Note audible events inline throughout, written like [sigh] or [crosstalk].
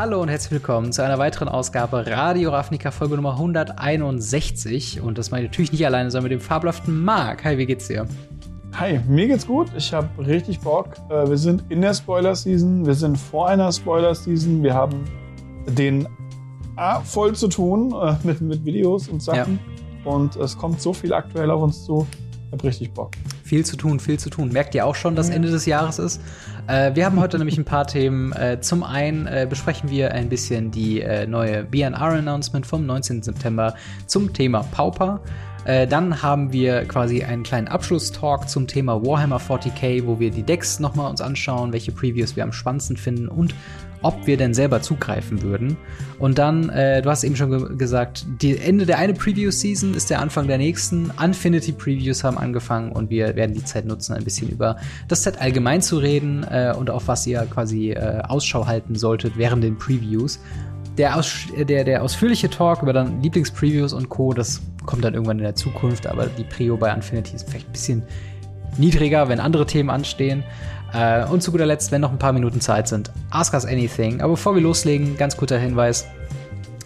Hallo und herzlich willkommen zu einer weiteren Ausgabe Radio Ravnica Folge Nummer 161. Und das meine ich natürlich nicht alleine, sondern mit dem fabelhaften Marc. Hi, wie geht's dir? Hi, mir geht's gut. Ich habe richtig Bock. Äh, wir sind in der Spoiler-Season. Wir sind vor einer Spoiler-Season. Wir haben den A voll zu tun äh, mit, mit Videos und Sachen. Ja. Und es kommt so viel aktuell auf uns zu. Habe richtig Bock. Viel zu tun, viel zu tun. Merkt ihr auch schon, dass. Ende des Jahres ist? Äh, wir haben heute nämlich ein paar Themen. Äh, zum einen äh, besprechen wir ein bisschen die äh, neue BNR-Announcement vom 19. September zum Thema Pauper. Äh, dann haben wir quasi einen kleinen Abschlusstalk zum Thema Warhammer 40k, wo wir die Decks nochmal uns anschauen, welche Previews wir am spannendsten finden und ob wir denn selber zugreifen würden. Und dann, äh, du hast eben schon ge gesagt, die Ende der eine Preview-Season ist der Anfang der nächsten. Infinity-Previews haben angefangen und wir werden die Zeit nutzen, ein bisschen über das Set allgemein zu reden äh, und auf was ihr quasi äh, Ausschau halten solltet während den Previews. Der, aus, der, der ausführliche Talk über dann Lieblingspreviews und Co., das kommt dann irgendwann in der Zukunft, aber die Prio bei Infinity ist vielleicht ein bisschen niedriger, wenn andere Themen anstehen. Äh, und zu guter Letzt, wenn noch ein paar Minuten Zeit sind, ask us anything. Aber bevor wir loslegen, ganz guter Hinweis,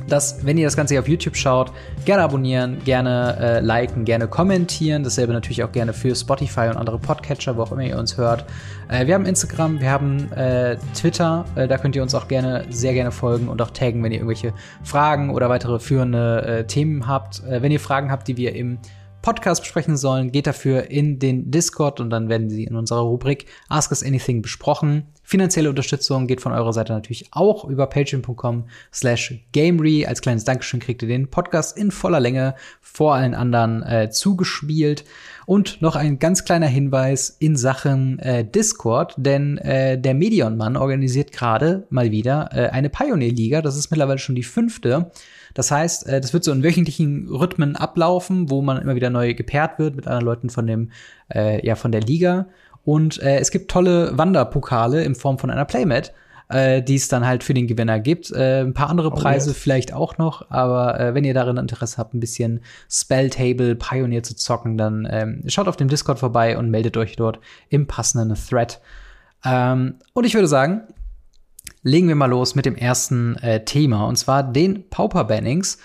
dass, wenn ihr das Ganze hier auf YouTube schaut, gerne abonnieren, gerne äh, liken, gerne kommentieren. Dasselbe natürlich auch gerne für Spotify und andere Podcatcher, wo auch immer ihr uns hört. Äh, wir haben Instagram, wir haben äh, Twitter, äh, da könnt ihr uns auch gerne, sehr gerne folgen und auch taggen, wenn ihr irgendwelche Fragen oder weitere führende äh, Themen habt. Äh, wenn ihr Fragen habt, die wir im Podcast besprechen sollen, geht dafür in den Discord und dann werden sie in unserer Rubrik Ask Us Anything besprochen. Finanzielle Unterstützung geht von eurer Seite natürlich auch über patreon.com slash gamery. Als kleines Dankeschön kriegt ihr den Podcast in voller Länge vor allen anderen äh, zugespielt. Und noch ein ganz kleiner Hinweis in Sachen äh, Discord, denn äh, der Medion-Mann organisiert gerade mal wieder äh, eine Pioneer-Liga. Das ist mittlerweile schon die fünfte. Das heißt, äh, das wird so in wöchentlichen Rhythmen ablaufen, wo man immer wieder neu gepaart wird mit anderen Leuten von dem, äh, ja, von der Liga. Und äh, es gibt tolle Wanderpokale in Form von einer Playmat, äh, die es dann halt für den Gewinner gibt. Äh, ein paar andere oh, Preise yes. vielleicht auch noch, aber äh, wenn ihr darin Interesse habt, ein bisschen Spelltable Pioneer zu zocken, dann ähm, schaut auf dem Discord vorbei und meldet euch dort im passenden Thread. Ähm, und ich würde sagen, legen wir mal los mit dem ersten äh, Thema, und zwar den Pauper-Bannings.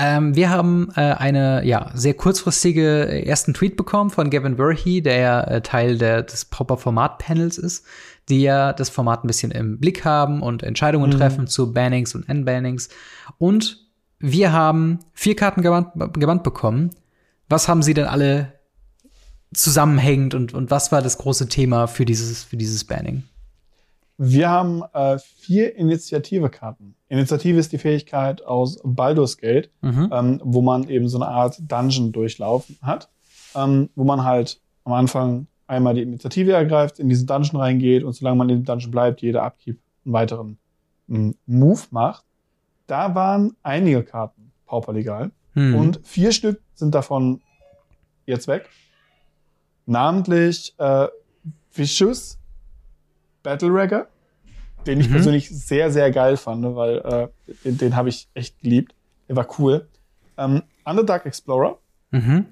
Ähm, wir haben äh, eine ja, sehr kurzfristige äh, ersten Tweet bekommen von Gavin Verhey, der ja äh, Teil der, des Pauper-Format-Panels ist, die ja das Format ein bisschen im Blick haben und Entscheidungen mhm. treffen zu Bannings und N-Bannings. Und wir haben vier Karten gebannt, gebannt bekommen. Was haben sie denn alle zusammenhängend und, und was war das große Thema für dieses, für dieses Banning? Wir haben äh, vier Initiative-Karten. Initiative ist die Fähigkeit aus Baldur's Gate, mhm. ähm, wo man eben so eine Art Dungeon durchlaufen hat, ähm, wo man halt am Anfang einmal die Initiative ergreift, in diesen Dungeon reingeht und solange man in dem Dungeon bleibt, jeder Abkeep einen weiteren einen Move macht. Da waren einige Karten pauperlegal mhm. und vier Stück sind davon jetzt weg. Namentlich äh, Vicious Battle Ragger, den ich mhm. persönlich sehr, sehr geil fand, weil äh, den, den habe ich echt geliebt. Der war cool. Ähm, Underdark Explorer, mhm.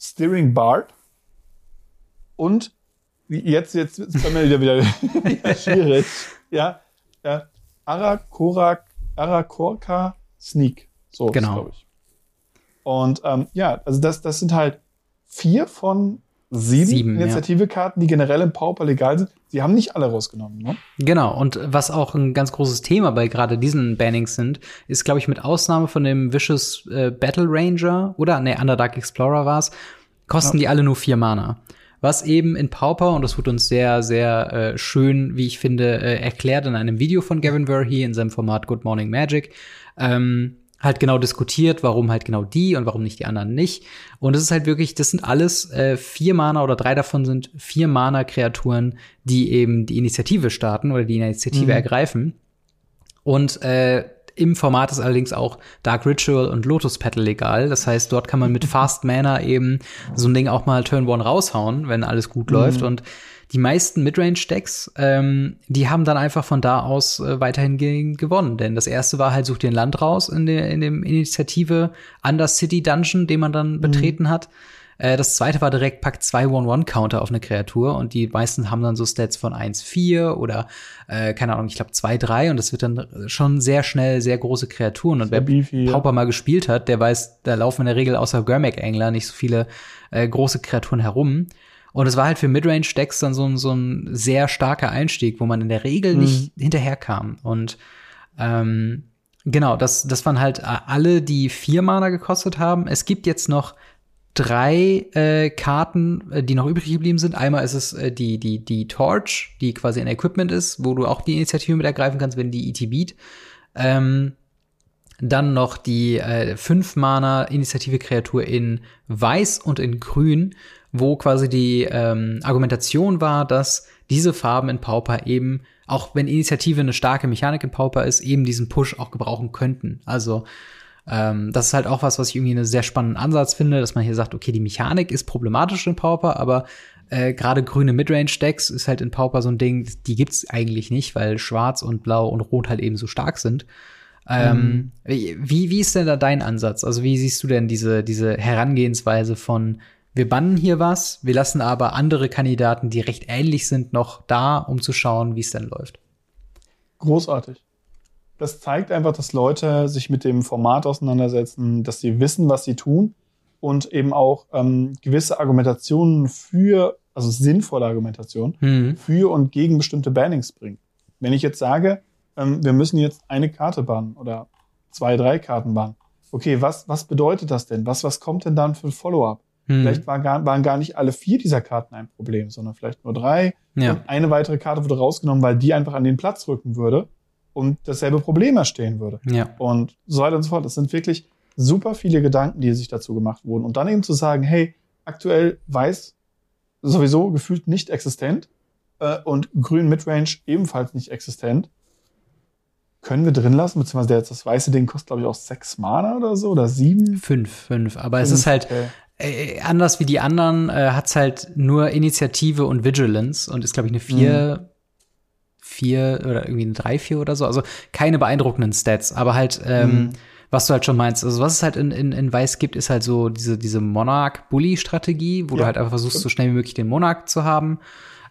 Steering Bard und jetzt, jetzt ist bei mir wieder, wieder [laughs] schwierig. Ja, ja. Arakorak, Arakorka Sneak. So, genau. glaube ich. Und ähm, ja, also das, das sind halt vier von sieben, sieben Initiative-Karten, die generell im Pauper legal sind. Sie haben nicht alle rausgenommen, ne? Genau. Und was auch ein ganz großes Thema bei gerade diesen Bannings sind, ist, glaube ich, mit Ausnahme von dem Vicious äh, Battle Ranger oder, ne, Underdark Explorer war's, kosten ja. die alle nur vier Mana. Was eben in Pauper, und das wird uns sehr, sehr äh, schön, wie ich finde, äh, erklärt in einem Video von Gavin Verhey in seinem Format Good Morning Magic, ähm, halt genau diskutiert, warum halt genau die und warum nicht die anderen nicht. Und es ist halt wirklich, das sind alles äh, vier Mana oder drei davon sind vier Mana-Kreaturen, die eben die Initiative starten oder die Initiative mhm. ergreifen. Und äh, im Format ist allerdings auch Dark Ritual und Lotus Petal legal. Das heißt, dort kann man mit [laughs] Fast Mana eben so ein Ding auch mal Turn One raushauen, wenn alles gut mhm. läuft. Und die meisten Midrange-Decks, ähm, die haben dann einfach von da aus äh, weiterhin ge gewonnen. Denn das erste war halt, such dir ein Land raus in der in dem Initiative Under City Dungeon, den man dann mhm. betreten hat. Äh, das zweite war direkt packt zwei One-One-Counter auf eine Kreatur und die meisten haben dann so Stats von 1-4 oder äh, keine Ahnung, ich glaube 2-3 und das wird dann schon sehr schnell sehr große Kreaturen. Und wer beefy, Pauper ja. mal gespielt hat, der weiß, da laufen in der Regel außer Gurmak-Angler nicht so viele äh, große Kreaturen herum. Und es war halt für Midrange-Decks dann so ein, so ein sehr starker Einstieg, wo man in der Regel mhm. nicht hinterherkam. Und ähm, genau, das, das waren halt alle, die vier Mana gekostet haben. Es gibt jetzt noch drei äh, Karten, äh, die noch übrig geblieben sind. Einmal ist es äh, die, die, die Torch, die quasi ein Equipment ist, wo du auch die Initiative mit ergreifen kannst, wenn die ET beat. Ähm, dann noch die äh, 5 Mana Initiative Kreatur in Weiß und in Grün, wo quasi die ähm, Argumentation war, dass diese Farben in Pauper eben, auch wenn Initiative eine starke Mechanik in Pauper ist, eben diesen Push auch gebrauchen könnten. Also ähm, das ist halt auch was, was ich irgendwie einen sehr spannenden Ansatz finde, dass man hier sagt, okay, die Mechanik ist problematisch in Pauper, aber äh, gerade grüne Midrange-Decks ist halt in Pauper so ein Ding, die gibt's eigentlich nicht, weil Schwarz und Blau und Rot halt eben so stark sind. Ähm, mhm. wie, wie ist denn da dein Ansatz? Also wie siehst du denn diese, diese Herangehensweise von wir bannen hier was, wir lassen aber andere Kandidaten, die recht ähnlich sind, noch da, um zu schauen, wie es denn läuft. Großartig. Das zeigt einfach, dass Leute sich mit dem Format auseinandersetzen, dass sie wissen, was sie tun und eben auch ähm, gewisse Argumentationen für, also sinnvolle Argumentationen, mhm. für und gegen bestimmte Bannings bringen. Wenn ich jetzt sage, ähm, wir müssen jetzt eine Karte bannen oder zwei, drei Karten bannen. Okay, was, was bedeutet das denn? Was, was kommt denn dann für ein Follow-up? Hm. Vielleicht war gar, waren gar nicht alle vier dieser Karten ein Problem, sondern vielleicht nur drei. Ja. Und eine weitere Karte wurde rausgenommen, weil die einfach an den Platz rücken würde und dasselbe Problem erstehen würde. Ja. Und so weiter und so fort. Das sind wirklich super viele Gedanken, die sich dazu gemacht wurden. Und dann eben zu sagen, hey, aktuell weiß sowieso gefühlt nicht existent äh, und grün Midrange ebenfalls nicht existent. Können wir drin lassen, beziehungsweise der, das weiße Ding kostet, glaube ich, auch sechs Mana oder so oder sieben? Fünf, fünf. Aber fünf, es ist halt, okay äh, anders wie die anderen äh, hat's halt nur Initiative und Vigilance und ist, glaube ich, eine 4, mhm. 4 oder irgendwie eine 3, 4 oder so. Also keine beeindruckenden Stats, aber halt, ähm, mhm. was du halt schon meinst. Also was es halt in, in, in Weiß gibt, ist halt so diese, diese Monarch-Bully-Strategie, wo ja. du halt einfach versuchst, so schnell wie möglich den Monarch zu haben.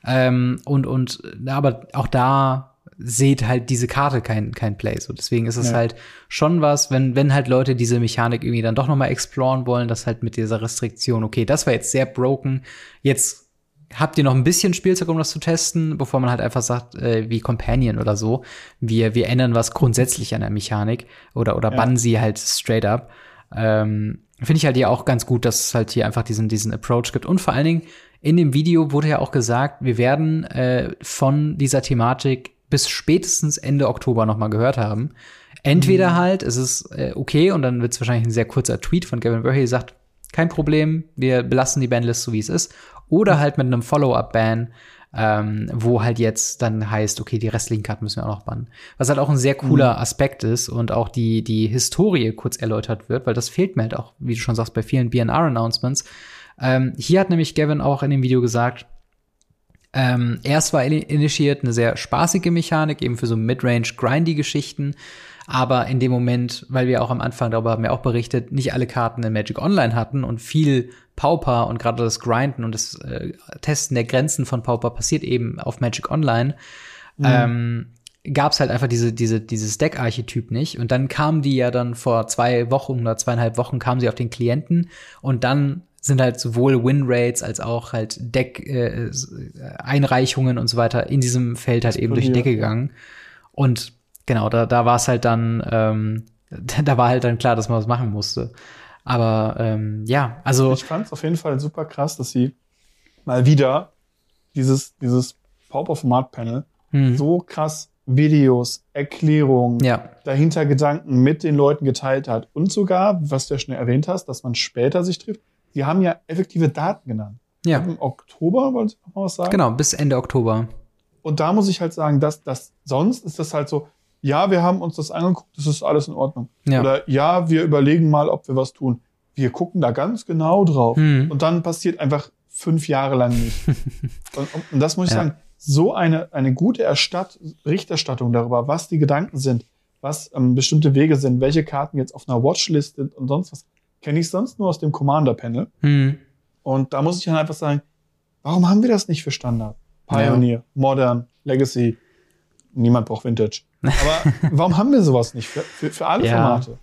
Ähm, und, und, aber auch da seht halt diese Karte kein, kein Play. So, deswegen ist es ja. halt schon was, wenn, wenn halt Leute diese Mechanik irgendwie dann doch noch mal exploren wollen, dass halt mit dieser Restriktion, okay, das war jetzt sehr broken, jetzt habt ihr noch ein bisschen Spielzeug, um das zu testen, bevor man halt einfach sagt, äh, wie Companion oder so, wir, wir ändern was grundsätzlich an der Mechanik oder, oder ja. bannen sie halt straight up. Ähm, Finde ich halt ja auch ganz gut, dass es halt hier einfach diesen, diesen Approach gibt. Und vor allen Dingen, in dem Video wurde ja auch gesagt, wir werden äh, von dieser Thematik bis spätestens Ende Oktober noch mal gehört haben. Entweder mhm. halt, es ist äh, okay und dann wird es wahrscheinlich ein sehr kurzer Tweet von Gavin Verhey, sagt, kein Problem, wir belassen die Bandlist so wie es ist. Oder halt mit einem Follow-up-Ban, ähm, wo halt jetzt dann heißt, okay, die restlichen Karten müssen wir auch noch bannen. Was halt auch ein sehr cooler mhm. Aspekt ist und auch die, die Historie kurz erläutert wird, weil das fehlt mir halt auch, wie du schon sagst, bei vielen BNR-Announcements. Ähm, hier hat nämlich Gavin auch in dem Video gesagt, ähm, erst war initiiert eine sehr spaßige Mechanik, eben für so Midrange-Grindy-Geschichten. Aber in dem Moment, weil wir auch am Anfang darüber haben wir auch berichtet, nicht alle Karten in Magic Online hatten und viel Pauper und gerade das Grinden und das äh, Testen der Grenzen von Pauper passiert eben auf Magic Online. Mhm. Ähm, gab es halt einfach diese, diese, dieses Deck-Archetyp nicht. Und dann kamen die ja dann vor zwei Wochen oder zweieinhalb Wochen kamen sie auf den Klienten und dann sind halt sowohl Winrates als auch halt Deck-Einreichungen äh, und so weiter in diesem Feld halt eben durch die Decke gegangen. Und genau, da, da war es halt dann, ähm, [laughs] da war halt dann klar, dass man was machen musste. Aber ähm, ja, also. Ich fand es auf jeden Fall super krass, dass sie mal wieder dieses, dieses Pauper-Format-Panel hm. so krass Videos, Erklärungen, ja. dahinter Gedanken mit den Leuten geteilt hat. Und sogar, was du ja schon erwähnt hast, dass man später sich trifft, Sie haben ja effektive Daten genannt. Ja. Im Oktober, wollen Sie noch mal was sagen? Genau, bis Ende Oktober. Und da muss ich halt sagen, dass, dass sonst ist das halt so, ja, wir haben uns das angeguckt, das ist alles in Ordnung. Ja. Oder ja, wir überlegen mal, ob wir was tun. Wir gucken da ganz genau drauf. Hm. Und dann passiert einfach fünf Jahre lang nicht. [laughs] und, und, das muss ich ja. sagen, so eine, eine gute Erstatt Berichterstattung darüber, was die Gedanken sind, was ähm, bestimmte Wege sind, welche Karten jetzt auf einer Watchlist sind und sonst was, kenne ich sonst nur aus dem Commander-Panel. Hm. Und da muss ich dann einfach sagen, warum haben wir das nicht für Standard? Pioneer, ja. Modern, Legacy. Niemand braucht Vintage. Aber [laughs] warum haben wir sowas nicht für, für, für alle ja. Formate?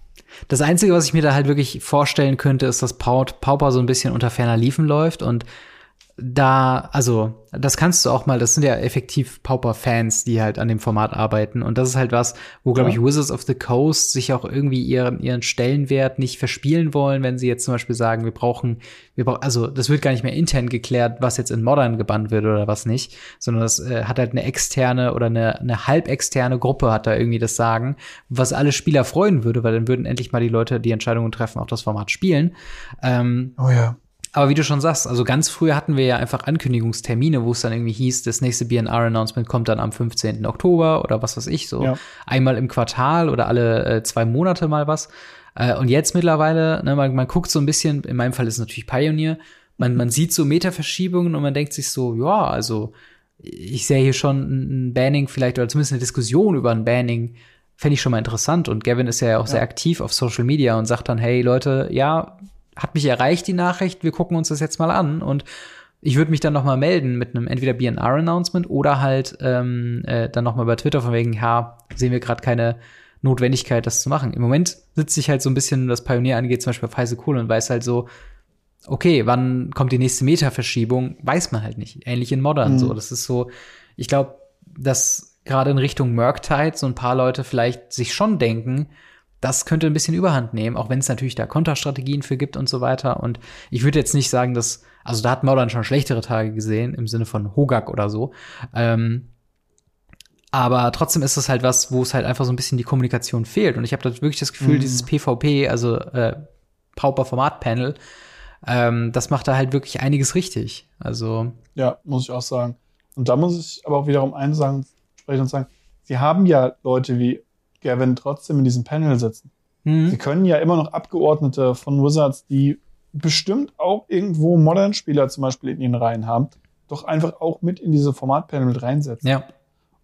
Das Einzige, was ich mir da halt wirklich vorstellen könnte, ist, dass Pauper so ein bisschen unter ferner Liefen läuft und da, also, das kannst du auch mal, das sind ja effektiv Pauper-Fans, die halt an dem Format arbeiten. Und das ist halt was, wo, glaube ja. ich, Wizards of the Coast sich auch irgendwie ihren, ihren Stellenwert nicht verspielen wollen, wenn sie jetzt zum Beispiel sagen, wir brauchen, wir brauchen, also, das wird gar nicht mehr intern geklärt, was jetzt in Modern gebannt wird oder was nicht, sondern das äh, hat halt eine externe oder eine, eine halbexterne Gruppe hat da irgendwie das Sagen, was alle Spieler freuen würde, weil dann würden endlich mal die Leute, die Entscheidungen treffen, auch das Format spielen. Ähm, oh ja. Aber wie du schon sagst, also ganz früher hatten wir ja einfach Ankündigungstermine, wo es dann irgendwie hieß, das nächste BNR-Announcement kommt dann am 15. Oktober oder was weiß ich, so ja. einmal im Quartal oder alle äh, zwei Monate mal was. Äh, und jetzt mittlerweile, ne, man, man guckt so ein bisschen, in meinem Fall ist es natürlich Pioneer, man, man sieht so Metaverschiebungen und man denkt sich so, ja, also ich sehe hier schon ein Banning vielleicht oder zumindest eine Diskussion über ein Banning fände ich schon mal interessant. Und Gavin ist ja auch ja. sehr aktiv auf Social Media und sagt dann, hey Leute, ja, hat mich erreicht, die Nachricht, wir gucken uns das jetzt mal an und ich würde mich dann noch mal melden mit einem entweder BNR-Announcement oder halt ähm, äh, dann noch mal bei Twitter von wegen, ja, sehen wir gerade keine Notwendigkeit, das zu machen. Im Moment sitze ich halt so ein bisschen, was Pioneer angeht, zum Beispiel auf heiße Kohle und weiß halt so, okay, wann kommt die nächste Meta-Verschiebung, weiß man halt nicht. Ähnlich in Modern mhm. so. Das ist so, ich glaube, dass gerade in Richtung Murktide so ein paar Leute vielleicht sich schon denken, das könnte ein bisschen Überhand nehmen, auch wenn es natürlich da Konterstrategien für gibt und so weiter. Und ich würde jetzt nicht sagen, dass, also da hat Modern schon schlechtere Tage gesehen, im Sinne von Hogak oder so. Ähm, aber trotzdem ist es halt was, wo es halt einfach so ein bisschen die Kommunikation fehlt. Und ich habe da wirklich das Gefühl, mhm. dieses PvP, also äh, Pauper Format Panel, ähm, das macht da halt wirklich einiges richtig. Also ja, muss ich auch sagen. Und da muss ich aber auch wiederum eins sagen, sprechen und sagen, sie haben ja Leute wie Gavin trotzdem in diesem Panel sitzen. Mhm. Sie können ja immer noch Abgeordnete von Wizards, die bestimmt auch irgendwo Modern-Spieler zum Beispiel in ihren Reihen haben, doch einfach auch mit in diese Formatpanel mit reinsetzen. Ja.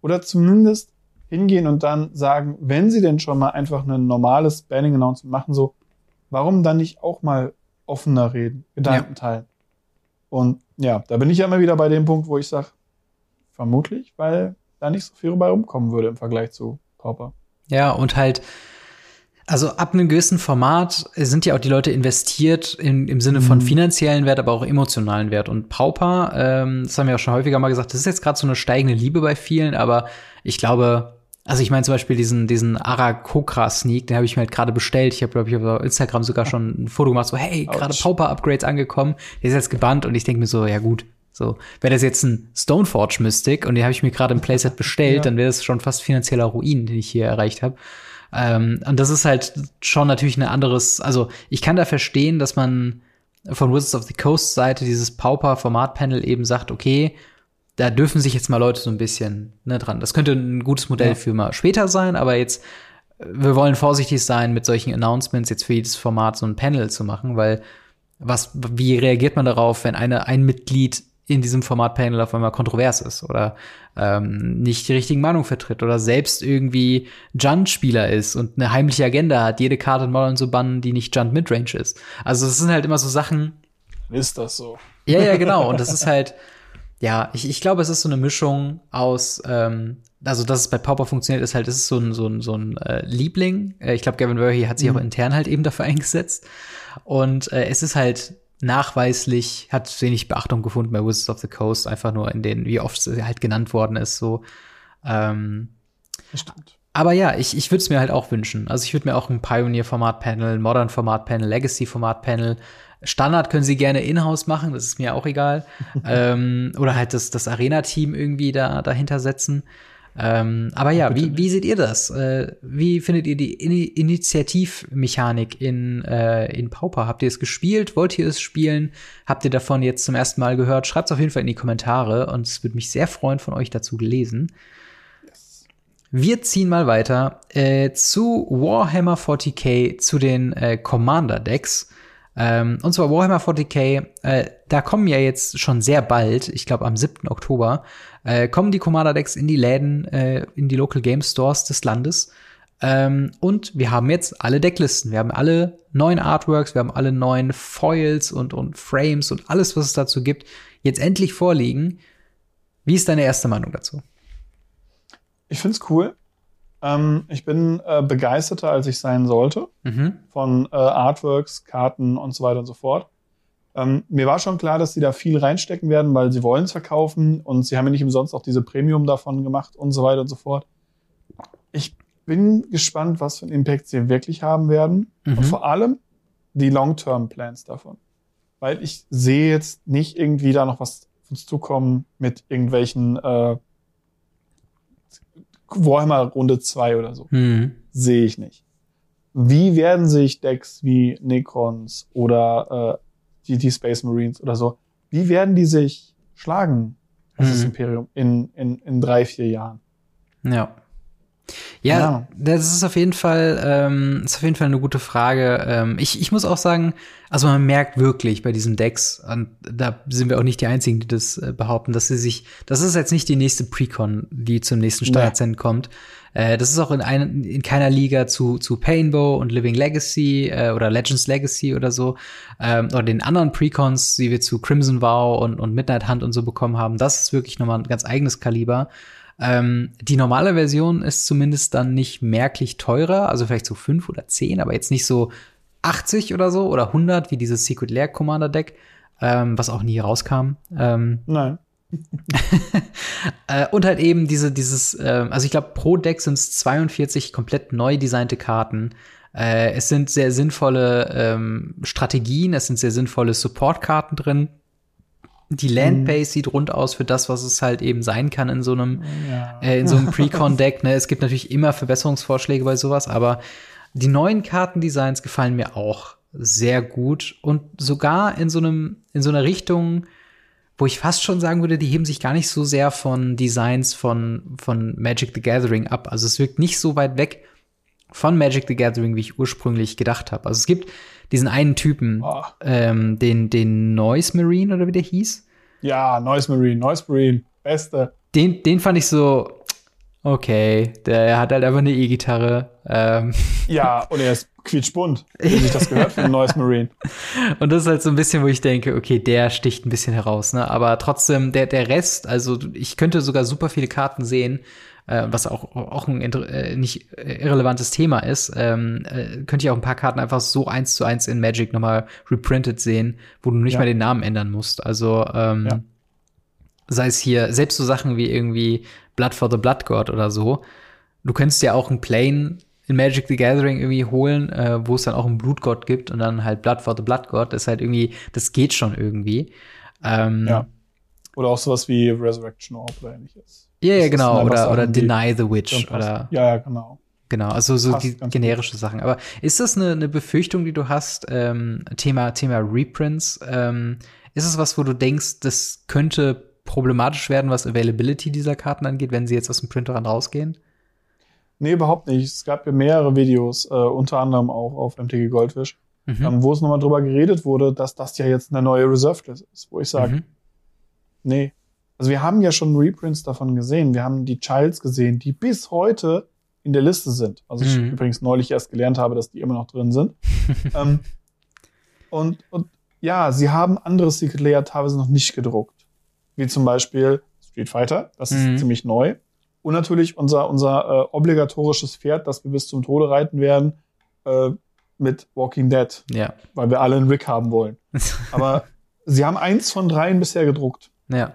Oder zumindest hingehen und dann sagen, wenn sie denn schon mal einfach ein normales Banning-Announcement machen, so, warum dann nicht auch mal offener reden, Gedanken ja. teilen? Und ja, da bin ich ja immer wieder bei dem Punkt, wo ich sage, vermutlich, weil da nicht so viel bei rumkommen würde im Vergleich zu Pauper. Ja, und halt, also ab einem gewissen Format sind ja auch die Leute investiert in, im Sinne von mhm. finanziellen Wert, aber auch emotionalen Wert. Und Pauper, ähm, das haben wir ja schon häufiger mal gesagt, das ist jetzt gerade so eine steigende Liebe bei vielen, aber ich glaube, also ich meine zum Beispiel diesen, diesen Arakokra Sneak, den habe ich mir halt gerade bestellt. Ich habe, glaube ich, auf Instagram sogar schon ein Foto gemacht, so, hey, gerade Pauper-Upgrades angekommen. Der ist jetzt gebannt und ich denke mir so, ja gut, so, wäre das jetzt ein Stoneforge Mystic und den habe ich mir gerade im Playset [laughs] bestellt, ja. dann wäre das schon fast finanzieller Ruin, den ich hier erreicht habe. Ähm, und das ist halt schon natürlich ein anderes, also ich kann da verstehen, dass man von Wizards of the Coast Seite dieses Pauper Format Panel eben sagt, okay, da dürfen sich jetzt mal Leute so ein bisschen ne, dran. Das könnte ein gutes Modell ja. für mal später sein, aber jetzt wir wollen vorsichtig sein mit solchen Announcements jetzt für jedes Format so ein Panel zu machen, weil was wie reagiert man darauf, wenn eine ein Mitglied in diesem Formatpanel auf einmal kontrovers ist oder ähm, nicht die richtigen Meinung vertritt oder selbst irgendwie Junt-Spieler ist und eine heimliche Agenda hat, jede Karte in Modern zu bannen, die nicht Junt Midrange ist. Also es sind halt immer so Sachen. Ist das so? Ja, ja, genau. Und das ist halt, ja, ich, ich glaube, es ist so eine Mischung aus, ähm, also dass es bei Pauper funktioniert, ist halt, es ist so ein, so ein, so ein äh, Liebling. Äh, ich glaube, Gavin Verhey hat sich mhm. auch intern halt eben dafür eingesetzt. Und äh, es ist halt nachweislich hat wenig Beachtung gefunden bei Wizards of the Coast, einfach nur in den, wie oft es halt genannt worden ist, so. Ähm, Stimmt. Aber ja, ich, ich würde es mir halt auch wünschen. Also ich würde mir auch ein Pioneer-Format-Panel, Modern-Format-Panel, Legacy-Format-Panel, Standard können sie gerne in-house machen, das ist mir auch egal. [laughs] ähm, oder halt das, das Arena-Team irgendwie da dahinter setzen. Ähm, aber ja, wie, wie seht ihr das? Äh, wie findet ihr die In Initiativmechanik in, äh, in Pauper? Habt ihr es gespielt? Wollt ihr es spielen? Habt ihr davon jetzt zum ersten Mal gehört? Schreibt es auf jeden Fall in die Kommentare und es würde mich sehr freuen, von euch dazu lesen. Wir ziehen mal weiter äh, zu Warhammer 40k, zu den äh, Commander-Decks. Ähm, und zwar Warhammer 40k, äh, da kommen ja jetzt schon sehr bald, ich glaube am 7. Oktober, äh, kommen die Commander Decks in die Läden, äh, in die Local Game Stores des Landes. Ähm, und wir haben jetzt alle Decklisten. Wir haben alle neuen Artworks, wir haben alle neuen Foils und, und Frames und alles, was es dazu gibt, jetzt endlich vorliegen. Wie ist deine erste Meinung dazu? Ich finde es cool. Ähm, ich bin äh, begeisterter, als ich sein sollte, mhm. von äh, Artworks, Karten und so weiter und so fort. Ähm, mir war schon klar, dass sie da viel reinstecken werden, weil sie wollen es verkaufen und sie haben ja nicht umsonst auch diese Premium davon gemacht und so weiter und so fort. Ich bin gespannt, was für einen Impact sie wirklich haben werden mhm. und vor allem die Long-Term-Plans davon. Weil ich sehe jetzt nicht irgendwie da noch was auf uns zukommen mit irgendwelchen äh, Warhammer Runde 2 oder so. Mhm. Sehe ich nicht. Wie werden sich Decks wie Necrons oder äh, die, die Space Marines oder so, wie werden die sich schlagen, das mhm. Imperium, in, in, in drei, vier Jahren? Ja. Ja, ja, das ist auf jeden Fall, ähm, ist auf jeden Fall eine gute Frage. Ähm, ich, ich muss auch sagen, also man merkt wirklich bei diesen Decks, und da sind wir auch nicht die Einzigen, die das äh, behaupten, dass sie sich, das ist jetzt nicht die nächste Precon, die zum nächsten Standardzent nee. kommt. Äh, das ist auch in, ein, in keiner Liga zu, zu Painbow und Living Legacy äh, oder Legends Legacy oder so, ähm, oder den anderen Precons, die wir zu Crimson Vow und, und Midnight Hunt und so bekommen haben. Das ist wirklich nochmal ein ganz eigenes Kaliber. Ähm, die normale Version ist zumindest dann nicht merklich teurer, also vielleicht so fünf oder zehn, aber jetzt nicht so 80 oder so oder 100 wie dieses Secret Lair Commander Deck, ähm, was auch nie rauskam. Ähm, Nein. [laughs] äh, und halt eben diese, dieses, äh, also ich glaube, pro Deck sind es 42 komplett neu designte Karten. Äh, es sind sehr sinnvolle ähm, Strategien, es sind sehr sinnvolle Support-Karten drin. Die Landbase mhm. sieht rund aus für das, was es halt eben sein kann in so einem, ja. äh, in so einem [laughs] Precon-Deck. Ne? Es gibt natürlich immer Verbesserungsvorschläge bei sowas, aber die neuen Kartendesigns gefallen mir auch sehr gut und sogar in so einem, in so einer Richtung, wo ich fast schon sagen würde, die heben sich gar nicht so sehr von Designs von, von Magic the Gathering ab. Also es wirkt nicht so weit weg von Magic the Gathering, wie ich ursprünglich gedacht habe. Also es gibt diesen einen Typen, oh. ähm, den, den Noise Marine oder wie der hieß. Ja, Noise Marine, Noise Marine, beste. Den, den fand ich so, okay, der hat halt einfach eine E-Gitarre. Ähm. Ja, und er ist quietschbunt, wie sich das gehört einen Noise Marine. [laughs] Und das ist halt so ein bisschen, wo ich denke, okay, der sticht ein bisschen heraus, ne? Aber trotzdem, der, der Rest, also ich könnte sogar super viele Karten sehen, äh, was auch, auch ein äh, nicht irrelevantes Thema ist, ähm, äh, könnte ich auch ein paar Karten einfach so eins zu eins in Magic nochmal reprinted sehen, wo du nicht ja. mal den Namen ändern musst. Also ähm, ja. sei es hier, selbst so Sachen wie irgendwie Blood for the Blood God oder so. Du könntest ja auch ein Plane in Magic the Gathering irgendwie holen, äh, wo es dann auch einen Blutgott gibt und dann halt Blood for the Blood God. Das ist halt irgendwie, das geht schon irgendwie. Ähm, ja. Oder auch sowas wie Resurrection Orb oder ähnliches. Ja, ja, genau. Oder, oder Deny the Witch. Oder, ja, ja, genau. Genau, also so die generische gut. Sachen. Aber ist das eine, eine Befürchtung, die du hast? Ähm, Thema, Thema Reprints. Ähm, ist es was, wo du denkst, das könnte problematisch werden, was Availability dieser Karten angeht, wenn sie jetzt aus dem Printer rausgehen? Nee, überhaupt nicht. Es gab ja mehrere Videos, äh, unter anderem auch auf MTG Goldfish, mhm. ähm, wo es nochmal drüber geredet wurde, dass das ja jetzt eine neue Reserved List ist, wo ich sage, mhm. nee. Also wir haben ja schon Reprints davon gesehen. Wir haben die Childs gesehen, die bis heute in der Liste sind. Also ich mhm. übrigens neulich erst gelernt habe, dass die immer noch drin sind. [laughs] ähm, und, und ja, sie haben andere Secret Layer teilweise noch nicht gedruckt. Wie zum Beispiel Street Fighter, das ist mhm. ziemlich neu. Und natürlich unser, unser äh, obligatorisches Pferd, das wir bis zum Tode reiten werden, äh, mit Walking Dead. Ja. Weil wir alle einen Rick haben wollen. [laughs] Aber sie haben eins von dreien bisher gedruckt. Ja.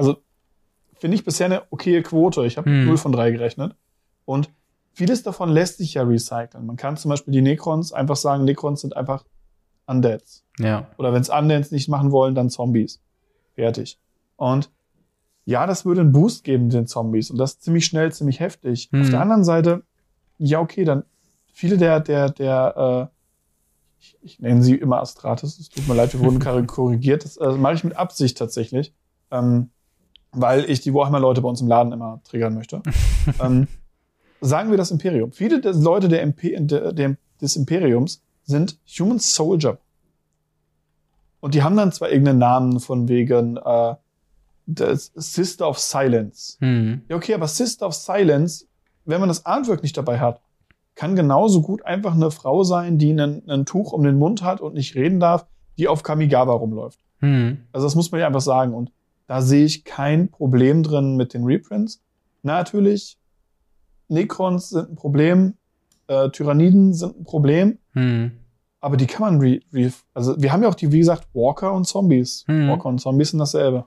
Also finde ich bisher eine okaye Quote. Ich habe hm. 0 von 3 gerechnet. Und vieles davon lässt sich ja recyceln. Man kann zum Beispiel die Necrons einfach sagen, Necrons sind einfach Undeads. Ja. Oder wenn es Undeads nicht machen wollen, dann Zombies. Fertig. Und ja, das würde einen Boost geben den Zombies und das ziemlich schnell, ziemlich heftig. Mhm. Auf der anderen Seite, ja, okay, dann viele der, der, der, äh, ich, ich nenne sie immer Astrates, es tut mir leid, wir wurden [laughs] korrigiert, das äh, mache ich mit Absicht tatsächlich, ähm, weil ich die Warhammer-Leute bei uns im Laden immer triggern möchte. [laughs] ähm, sagen wir das Imperium. Viele der Leute der, Imp der, der, des Imperiums sind Human Soldier. Und die haben dann zwar irgendeinen Namen von wegen, äh, Sister of Silence. Mhm. Ja, okay, aber Sister of Silence wenn man das Artwork nicht dabei hat, kann genauso gut einfach eine Frau sein, die ein Tuch um den Mund hat und nicht reden darf, die auf Kamigawa rumläuft. Hm. Also das muss man ja einfach sagen. Und da sehe ich kein Problem drin mit den Reprints. Natürlich, Necrons sind ein Problem, äh, Tyranniden sind ein Problem. Hm. Aber die kann man re, re also wir haben ja auch die, wie gesagt, Walker und Zombies. Hm. Walker und Zombies sind dasselbe.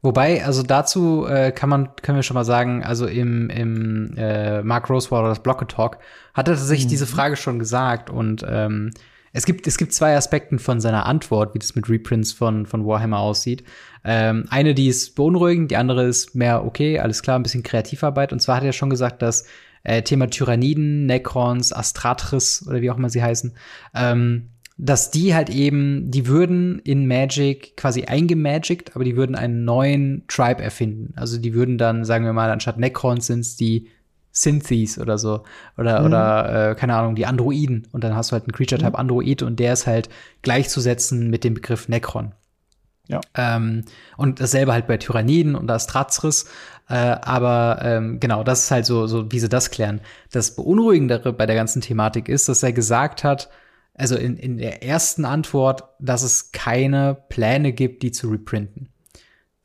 Wobei, also dazu äh, kann man, können wir schon mal sagen, also im, im äh, Mark Rosewater, das Blocket Talk, hat er tatsächlich mhm. diese Frage schon gesagt und ähm, es gibt, es gibt zwei Aspekte von seiner Antwort, wie das mit Reprints von, von Warhammer aussieht. Ähm, eine, die ist beunruhigend, die andere ist mehr okay, alles klar, ein bisschen Kreativarbeit. Und zwar hat er schon gesagt, dass äh, Thema Tyranniden, Necrons, Astratris oder wie auch immer sie heißen, ähm, dass die halt eben, die würden in Magic quasi eingemagickt, aber die würden einen neuen Tribe erfinden. Also die würden dann, sagen wir mal, anstatt Necrons sind's die Synthes oder so. Oder, mhm. oder äh, keine Ahnung, die Androiden. Und dann hast du halt einen Creature-Type mhm. Android und der ist halt gleichzusetzen mit dem Begriff Necron. Ja. Ähm, und dasselbe halt bei Tyranniden und Astrazris. Äh, aber ähm, genau, das ist halt so, so, wie sie das klären. Das Beunruhigendere bei der ganzen Thematik ist, dass er gesagt hat, also in, in der ersten Antwort, dass es keine Pläne gibt, die zu reprinten.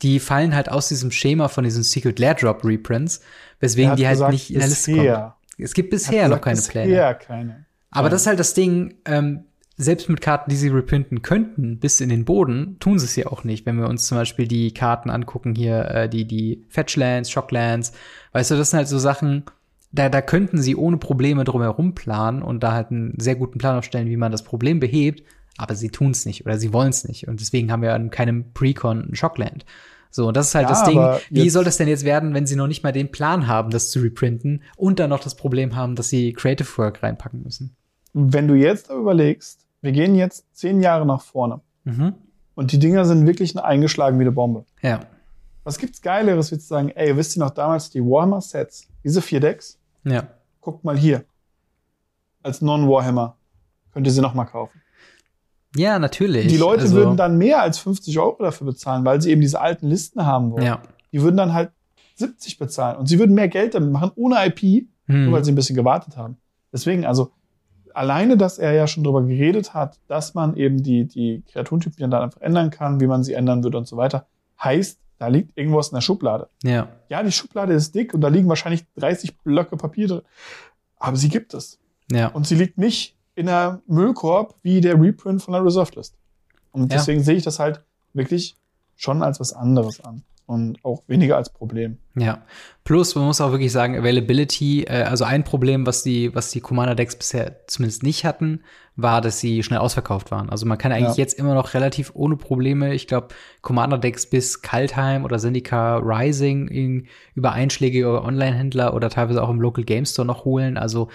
Die fallen halt aus diesem Schema von diesen Secret Lair Drop Reprints, weswegen die halt gesagt, nicht in der Liste kommen. Es gibt bisher noch keine Pläne. Keine. Aber das ist halt das Ding, ähm, selbst mit Karten, die sie reprinten könnten, bis in den Boden, tun sie es ja auch nicht. Wenn wir uns zum Beispiel die Karten angucken hier, äh, die, die Fetchlands, Shocklands, weißt du, das sind halt so Sachen, da, da könnten sie ohne Probleme drumherum planen und da halt einen sehr guten Plan aufstellen, wie man das Problem behebt, aber sie tun es nicht oder sie wollen es nicht. Und deswegen haben wir an keinem Precon ein Shockland. So, und das ist halt ja, das Ding. Wie soll das denn jetzt werden, wenn sie noch nicht mal den Plan haben, das zu reprinten und dann noch das Problem haben, dass sie Creative Work reinpacken müssen? Wenn du jetzt überlegst, wir gehen jetzt zehn Jahre nach vorne mhm. und die Dinger sind wirklich eingeschlagen wie eine Bombe. Ja. Was gibt's Geileres, wie zu sagen, ey, wisst ihr noch damals die Warhammer-Sets? Diese vier Decks? Ja. Guckt mal hier. Als Non-Warhammer könnt ihr sie noch mal kaufen. Ja, natürlich. Die Leute also, würden dann mehr als 50 Euro dafür bezahlen, weil sie eben diese alten Listen haben wollen. Ja. Die würden dann halt 70 bezahlen und sie würden mehr Geld damit machen, ohne IP, hm. nur weil sie ein bisschen gewartet haben. Deswegen, also alleine, dass er ja schon darüber geredet hat, dass man eben die, die Kreaturentypen dann einfach ändern kann, wie man sie ändern würde und so weiter, heißt, da liegt irgendwas in der Schublade. Ja. Ja, die Schublade ist dick und da liegen wahrscheinlich 30 Blöcke Papier drin. Aber sie gibt es. Ja. Und sie liegt nicht in der Müllkorb wie der Reprint von der Reserved List. Und deswegen ja. sehe ich das halt wirklich schon als was anderes an und auch weniger als Problem. Ja. Plus, man muss auch wirklich sagen, Availability, äh, also ein Problem, was die, was die Commander-Decks bisher zumindest nicht hatten, war, dass sie schnell ausverkauft waren. Also man kann eigentlich ja. jetzt immer noch relativ ohne Probleme, ich glaube, Commander-Decks bis Kaltheim oder Syndica Rising in, über einschlägige Online-Händler oder teilweise auch im Local Game Store noch holen. Also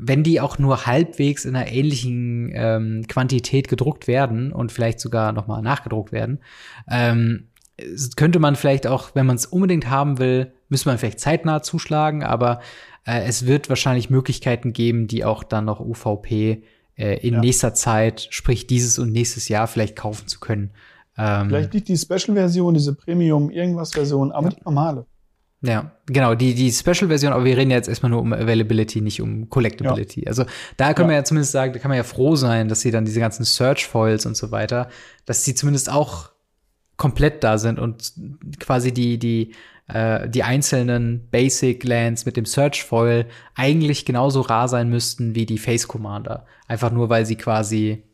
wenn die auch nur halbwegs in einer ähnlichen ähm, Quantität gedruckt werden und vielleicht sogar noch mal nachgedruckt werden, ähm, könnte man vielleicht auch, wenn man es unbedingt haben will, müsste man vielleicht zeitnah zuschlagen, aber äh, es wird wahrscheinlich Möglichkeiten geben, die auch dann noch UVP äh, in ja. nächster Zeit, sprich dieses und nächstes Jahr vielleicht kaufen zu können. Ähm, vielleicht nicht die Special-Version, diese Premium-Irgendwas-Version, aber ja. die normale. Ja, genau, die, die Special-Version, aber wir reden jetzt erstmal nur um Availability, nicht um Collectability. Ja. Also da können ja. wir ja zumindest sagen, da kann man ja froh sein, dass sie dann diese ganzen Search-Foils und so weiter, dass sie zumindest auch komplett da sind und quasi die, die, äh, die einzelnen Basic Lands mit dem Search Foil eigentlich genauso rar sein müssten wie die Face Commander. Einfach nur, weil sie quasi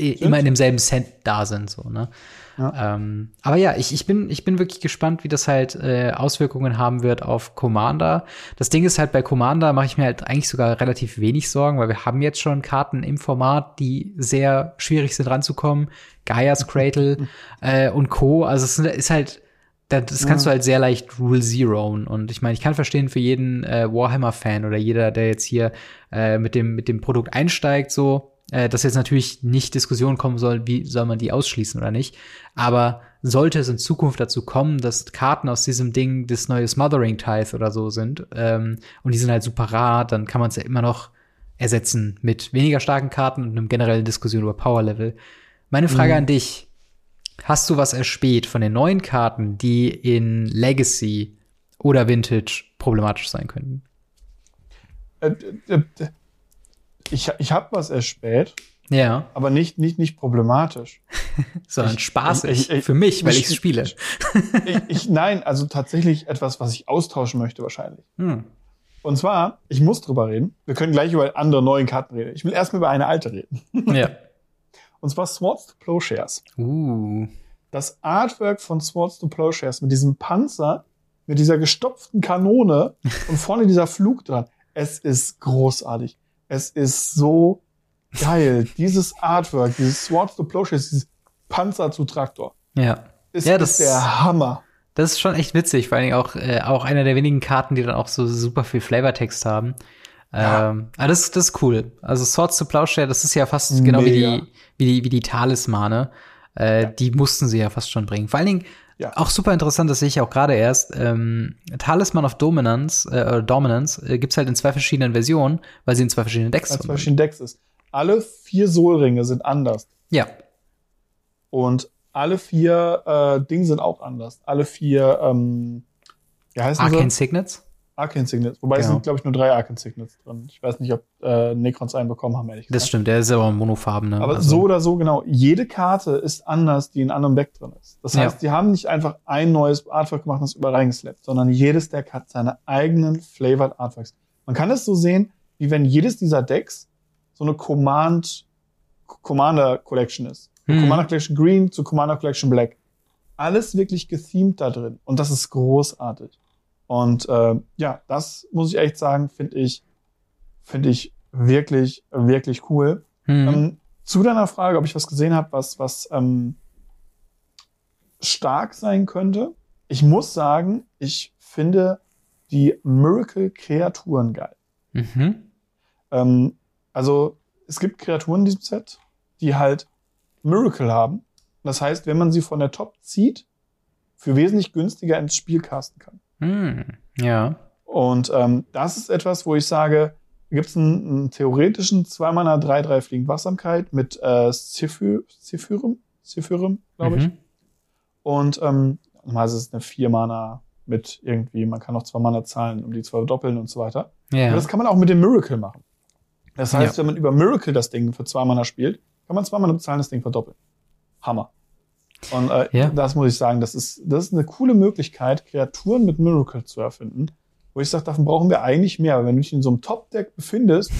Stimmt. immer in demselben Cent da sind, so, ne? Ja. Ähm, aber ja, ich, ich, bin, ich bin wirklich gespannt, wie das halt äh, Auswirkungen haben wird auf Commander. Das Ding ist halt, bei Commander mache ich mir halt eigentlich sogar relativ wenig Sorgen, weil wir haben jetzt schon Karten im Format, die sehr schwierig sind ranzukommen. Gaia's [laughs] Cradle äh, und Co. Also es ist halt, das kannst ja. du halt sehr leicht Rule Zero. Und ich meine, ich kann verstehen für jeden äh, Warhammer-Fan oder jeder, der jetzt hier äh, mit, dem, mit dem Produkt einsteigt, so, äh, dass jetzt natürlich nicht Diskussion kommen soll, wie soll man die ausschließen oder nicht. Aber sollte es in Zukunft dazu kommen, dass Karten aus diesem Ding das neue Smothering Tithe oder so sind, ähm, und die sind halt super rar, dann kann man es ja immer noch ersetzen mit weniger starken Karten und einem generellen Diskussion über Power Level. Meine Frage mhm. an dich. Hast du was erspäht von den neuen Karten, die in Legacy oder Vintage problematisch sein könnten? Ich, ich habe was erspäht. Ja. Aber nicht, nicht, nicht problematisch. [laughs] Sondern spaßig. Ich, ich, für mich, weil ich es spiele. ich, nein, also tatsächlich etwas, was ich austauschen möchte, wahrscheinlich. Hm. Und zwar, ich muss drüber reden. Wir können gleich über andere neue Karten reden. Ich will erstmal über eine alte reden. [laughs] Ja. Und zwar Swords to Plowshares. Uh. Das Artwork von Swords to Plowshares mit diesem Panzer, mit dieser gestopften Kanone [laughs] und vorne dieser Flug dran. Es ist großartig. Es ist so geil. dieses Artwork, dieses Swords to Plowshares, dieses Panzer zu Traktor. Ja. Ist, ja, das ist der Hammer. Das ist schon echt witzig, vor allem auch, äh, auch einer der wenigen Karten, die dann auch so super viel Flavortext haben. Ja. Ähm, aber das, das ist cool. Also Swords to Plowshare, das ist ja fast Mega. genau wie die, wie die, wie die Talismane. Äh, ja. Die mussten sie ja fast schon bringen. Vor allen Dingen, ja. auch super interessant, das sehe ich auch gerade erst. Ähm, Talisman of Dominance, äh, Dominance äh, gibt's halt in zwei verschiedenen Versionen, weil sie in zwei verschiedenen Decks sind. zwei verschiedenen Decks ist. Alle vier Soulringe sind anders. Ja. Und alle vier äh, Dinge sind auch anders. Alle vier, ähm, wie heißen Arcane sie? Signets? Arcane Signets. Wobei genau. es sind, glaube ich, nur drei Arcane Signets drin. Ich weiß nicht, ob äh, Necrons einen bekommen haben, ehrlich gesagt. Das stimmt, der ist aber monofarben. Ne? Aber also. so oder so, genau. Jede Karte ist anders, die in einem anderen Deck drin ist. Das heißt, ja. die haben nicht einfach ein neues Artwork gemacht und das überall reingeslappt, sondern jedes Deck hat seine eigenen Flavored Artworks. Man kann es so sehen, wie wenn jedes dieser Decks so eine Command, Commander Collection ist. Hm. Commander Collection Green zu Commander Collection Black. Alles wirklich gethemed da drin. Und das ist großartig. Und äh, ja, das muss ich echt sagen, finde ich, finde ich wirklich, wirklich cool. Mhm. Ähm, zu deiner Frage, ob ich was gesehen habe, was, was ähm, stark sein könnte. Ich muss sagen, ich finde die Miracle-Kreaturen geil. Mhm. Ähm, also es gibt Kreaturen in diesem Set, die halt Miracle haben. Das heißt, wenn man sie von der Top zieht, für wesentlich günstiger ins Spiel casten kann. Hm, ja. Und ähm, das ist etwas, wo ich sage, gibt es einen, einen, theoretischen 2 Mana 3-3 Fliegen Wachsamkeit mit äh, Zephyrum, Zephyrum, glaube ich. Mhm. Und ähm, normalerweise ist es eine 4 Mana mit irgendwie, man kann noch 2 Mana zahlen, um die zu verdoppeln und so weiter. Ja. Und das kann man auch mit dem Miracle machen. Das heißt, ja. wenn man über Miracle das Ding für 2 Mana spielt, kann man 2 Mana bezahlen, das Ding verdoppeln. Hammer. Und äh, ja. das muss ich sagen, das ist, das ist eine coole Möglichkeit, Kreaturen mit Miracle zu erfinden. Wo ich sage, davon brauchen wir eigentlich mehr. Wenn du dich in so einem Top-Deck befindest,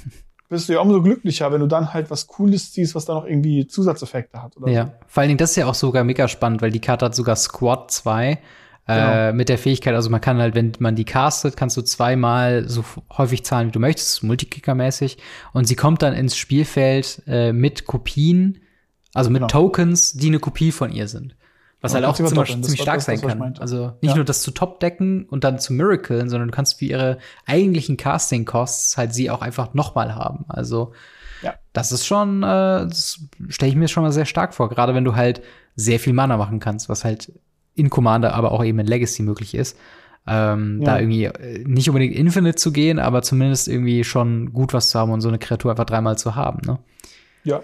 [laughs] bist du ja umso glücklicher, wenn du dann halt was Cooles ziehst, was da noch irgendwie Zusatzeffekte hat. Oder ja, so. vor allen Dingen, das ist ja auch sogar mega spannend, weil die Karte hat sogar Squad 2 äh, genau. mit der Fähigkeit, also man kann halt, wenn man die castet, kannst du zweimal so häufig zahlen, wie du möchtest, Multikicker-mäßig. Und sie kommt dann ins Spielfeld äh, mit Kopien also mit genau. Tokens, die eine Kopie von ihr sind. Was ja, halt auch ziemlich, ziemlich stark das, sein kann. Also nicht ja. nur das zu top decken und dann zu miraclen, sondern du kannst für ihre eigentlichen Casting Costs halt sie auch einfach nochmal haben. Also ja. das ist schon, äh, das stelle ich mir schon mal sehr stark vor. Gerade wenn du halt sehr viel Mana machen kannst, was halt in Commander, aber auch eben in Legacy möglich ist. Ähm, ja. Da irgendwie äh, nicht unbedingt Infinite zu gehen, aber zumindest irgendwie schon gut was zu haben und so eine Kreatur einfach dreimal zu haben. Ne? Ja,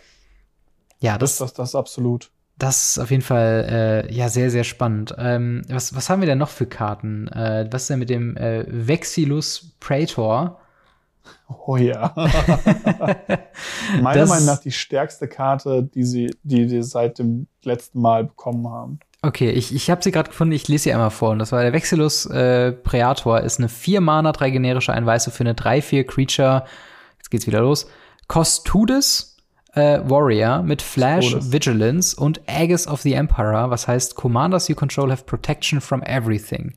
ja, das, das, das, das absolut. Das ist auf jeden Fall äh, ja sehr, sehr spannend. Ähm, was, was haben wir denn noch für Karten? Äh, was ist denn mit dem äh, Vexilus Praetor? Oh ja. [laughs] Meiner das, Meinung nach die stärkste Karte, die sie, die wir seit dem letzten Mal bekommen haben. Okay, ich, ich habe sie gerade gefunden, ich lese sie einmal vor. Und das war der Vexilus äh, Praetor, ist eine 4 Mana, 3 generische, ein weiße für eine 3-4 Creature. Jetzt geht's wieder los. Costudis äh, Warrior mit Flash, Vigilance und Aegis of the Emperor, was heißt Commanders you control have protection from everything.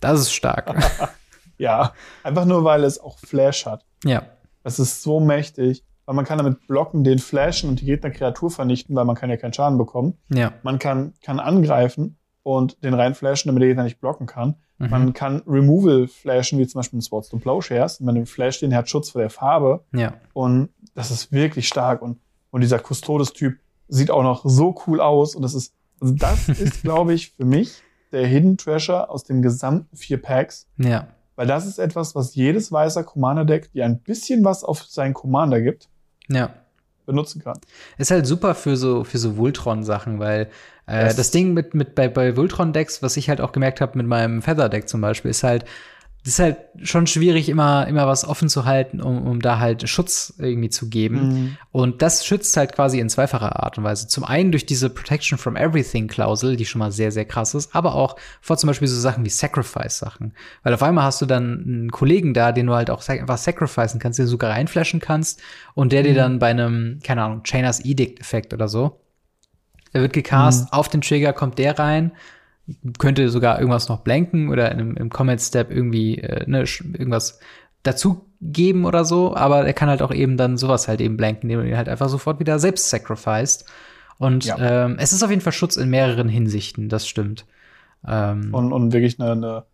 Das ist stark. [laughs] [laughs] ja, einfach nur, weil es auch Flash hat. Ja. Es ist so mächtig, weil man kann damit blocken, den flashen und die Gegner Kreatur vernichten, weil man kann ja keinen Schaden bekommen. Ja. Man kann, kann angreifen und den reinflashen, damit der Gegner nicht blocken kann. Mhm. Man kann Removal flashen, wie zum Beispiel in Swords to Plowshares. Man den Flash, den hat Schutz vor der Farbe. Ja. Und das ist wirklich stark. Und, und dieser Custodes-Typ sieht auch noch so cool aus. Und das ist, also das [laughs] ist, glaube ich, für mich der Hidden Treasure aus den gesamten vier Packs. Ja. Weil das ist etwas, was jedes weißer Commander-Deck, die ein bisschen was auf seinen Commander gibt, ja. benutzen kann. Ist halt super für so, für so Voltron-Sachen, weil äh, das Ding mit, mit bei, bei Voltron-Decks, was ich halt auch gemerkt habe mit meinem Feather-Deck zum Beispiel, ist halt, das ist halt schon schwierig, immer, immer was offen zu halten, um, um da halt Schutz irgendwie zu geben. Mhm. Und das schützt halt quasi in zweifacher Art und Weise. Zum einen durch diese Protection from Everything Klausel, die schon mal sehr, sehr krass ist, aber auch vor zum Beispiel so Sachen wie Sacrifice-Sachen. Weil auf einmal hast du dann einen Kollegen da, den du halt auch einfach sacrificen kannst, den du sogar reinflashen kannst und der mhm. dir dann bei einem, keine Ahnung, Chainers Edict-Effekt oder so, der wird gecast, mhm. auf den Trigger kommt der rein könnte sogar irgendwas noch blanken oder in einem, im Comment-Step irgendwie äh, ne, irgendwas dazu geben oder so, aber er kann halt auch eben dann sowas halt eben blanken, indem er ihn halt einfach sofort wieder selbst sacrificed. Und ja. ähm, es ist auf jeden Fall Schutz in mehreren Hinsichten, das stimmt. Ähm, und, und wirklich eine, eine,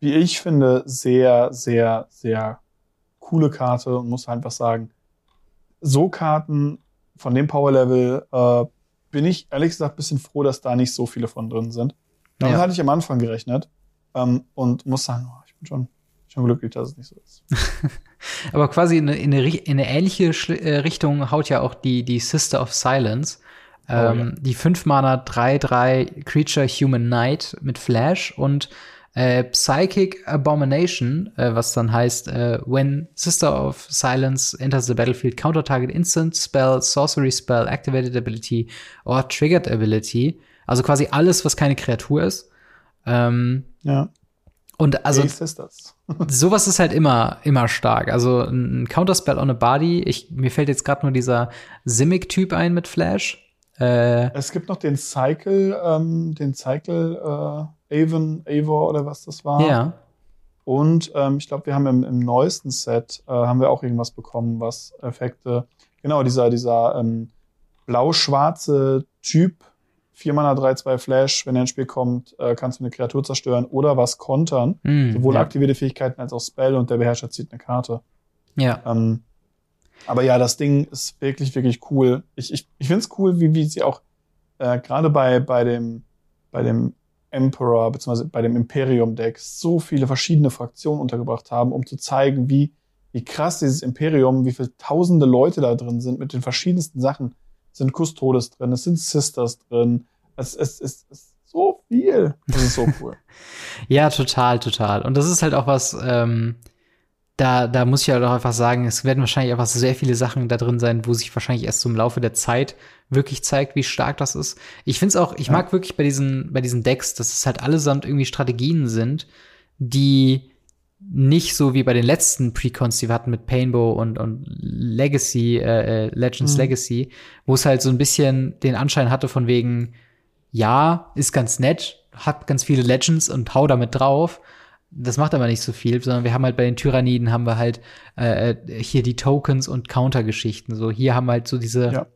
wie ich finde, sehr, sehr, sehr coole Karte und muss einfach sagen, so Karten von dem Power-Level äh, bin ich ehrlich gesagt bisschen froh, dass da nicht so viele von drin sind. Damit ja. hatte ich am Anfang gerechnet ähm, und muss sagen, oh, ich bin schon, schon glücklich, dass es nicht so ist. [laughs] Aber quasi in eine, in eine, in eine ähnliche Schli äh, Richtung haut ja auch die, die Sister of Silence. Oh, ähm, ja. Die 5 Mana 3-3 Creature Human Knight mit Flash und äh, Psychic Abomination, äh, was dann heißt, äh, when Sister of Silence enters the battlefield, counter target instant spell, sorcery spell, activated ability or triggered ability. Also quasi alles, was keine Kreatur ist. Ähm, ja. Und also [laughs] sowas ist halt immer immer stark. Also ein Counterspell on a Body. Ich mir fällt jetzt gerade nur dieser Simic-Typ ein mit Flash. Äh, es gibt noch den Cycle, ähm, den Cycle äh, Avon, Avor oder was das war. Ja. Und ähm, ich glaube, wir haben im, im neuesten Set äh, haben wir auch irgendwas bekommen, was Effekte. Genau dieser dieser ähm, blau-schwarze Typ 4 Mana 3-2 Flash, wenn er ins Spiel kommt, äh, kannst du eine Kreatur zerstören oder was kontern. Mm, Sowohl ja. aktivierte Fähigkeiten als auch Spell und der Beherrscher zieht eine Karte. Ja. Ähm, aber ja, das Ding ist wirklich, wirklich cool. Ich, ich, ich finde es cool, wie, wie sie auch äh, gerade bei, bei dem, bei dem Emperor bzw. bei dem Imperium-Deck so viele verschiedene Fraktionen untergebracht haben, um zu zeigen, wie, wie krass dieses Imperium, wie viele tausende Leute da drin sind mit den verschiedensten Sachen sind Custodes drin, es sind Sisters drin. Es, es, es, es ist so viel. Das ist so cool. [laughs] ja, total, total. Und das ist halt auch was, ähm, da, da muss ich halt auch einfach sagen, es werden wahrscheinlich einfach sehr viele Sachen da drin sein, wo sich wahrscheinlich erst so im Laufe der Zeit wirklich zeigt, wie stark das ist. Ich finde es auch, ich ja. mag wirklich bei diesen, bei diesen Decks, dass es halt allesamt irgendwie Strategien sind, die nicht so wie bei den letzten Precons, die wir hatten mit Painbow und, und Legacy, äh, äh, Legends mhm. Legacy, wo es halt so ein bisschen den Anschein hatte von wegen, ja, ist ganz nett, hat ganz viele Legends und hau damit drauf. Das macht aber nicht so viel, sondern wir haben halt bei den Tyranniden haben wir halt äh, äh hier die Tokens und Counter-Geschichten. So, hier haben wir halt so diese, ja.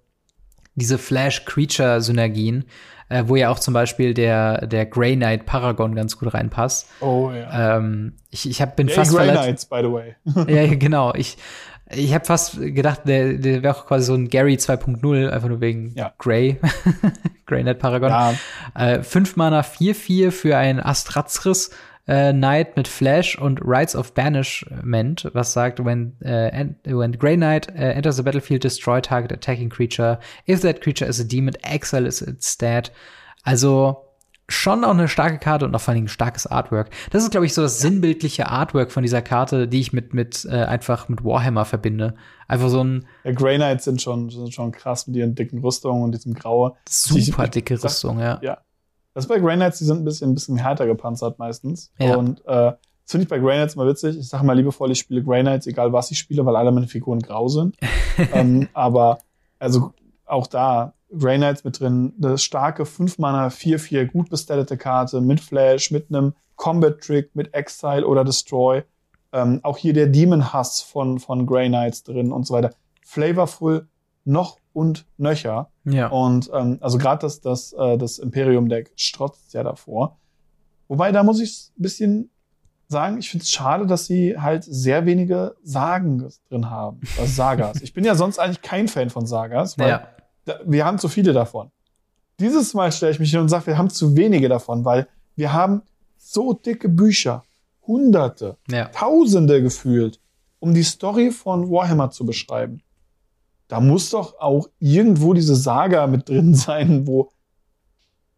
diese Flash-Creature-Synergien, äh, wo ja auch zum Beispiel der, der Grey Knight Paragon ganz gut reinpasst. Oh ja. Ähm, ich ich hab, bin yeah, fast Grey Knights, by the way. ja, [laughs] genau. Ich, ich habe fast gedacht, der, der wäre auch quasi so ein Gary 2.0, einfach nur wegen ja. Grey. [laughs] Grey Knight Paragon. Ja. Äh, fünf Mana 4-4 für ein Astrazris äh, Knight mit Flash und Rights of Banishment, was sagt, when, uh, when Grey Knight uh, enters the battlefield, destroy target attacking creature. If that creature is a demon, exile is its stat. Also schon auch eine starke Karte und auch vor allem ein starkes Artwork. Das ist, glaube ich, so das sinnbildliche Artwork von dieser Karte, die ich mit, mit äh, einfach mit Warhammer verbinde. Einfach so ein. Ja, Grey Knights sind schon, sind schon krass mit ihren dicken Rüstungen und diesem Graue. Super dicke Rüstung, ja. Ja, das bei Grey Knights, die sind ein bisschen, ein bisschen härter gepanzert meistens. Ja. Und äh, das finde ich bei Grey Knights mal witzig. Ich sage mal liebevoll, ich spiele Grey Knights, egal was ich spiele, weil alle meine Figuren grau sind. [laughs] ähm, aber also auch da, Grey Knights mit drin, das starke 5-Mana 4-4 gut bestattete Karte mit Flash, mit einem Combat-Trick, mit Exile oder Destroy. Ähm, auch hier der Demon-Hass von, von Grey Knights drin und so weiter. Flavorful noch und nöcher. Ja. Und ähm, also gerade das, das, äh, das Imperium-Deck strotzt ja davor. Wobei, da muss ich ein bisschen sagen, ich finde es schade, dass sie halt sehr wenige Sagen drin haben. Also Sagas. ich bin ja sonst eigentlich kein Fan von Sagas, weil ja. da, wir haben zu viele davon. Dieses Mal stelle ich mich hin und sage, wir haben zu wenige davon, weil wir haben so dicke Bücher, Hunderte, ja. Tausende gefühlt, um die Story von Warhammer zu beschreiben da muss doch auch irgendwo diese Saga mit drin [laughs] sein, wo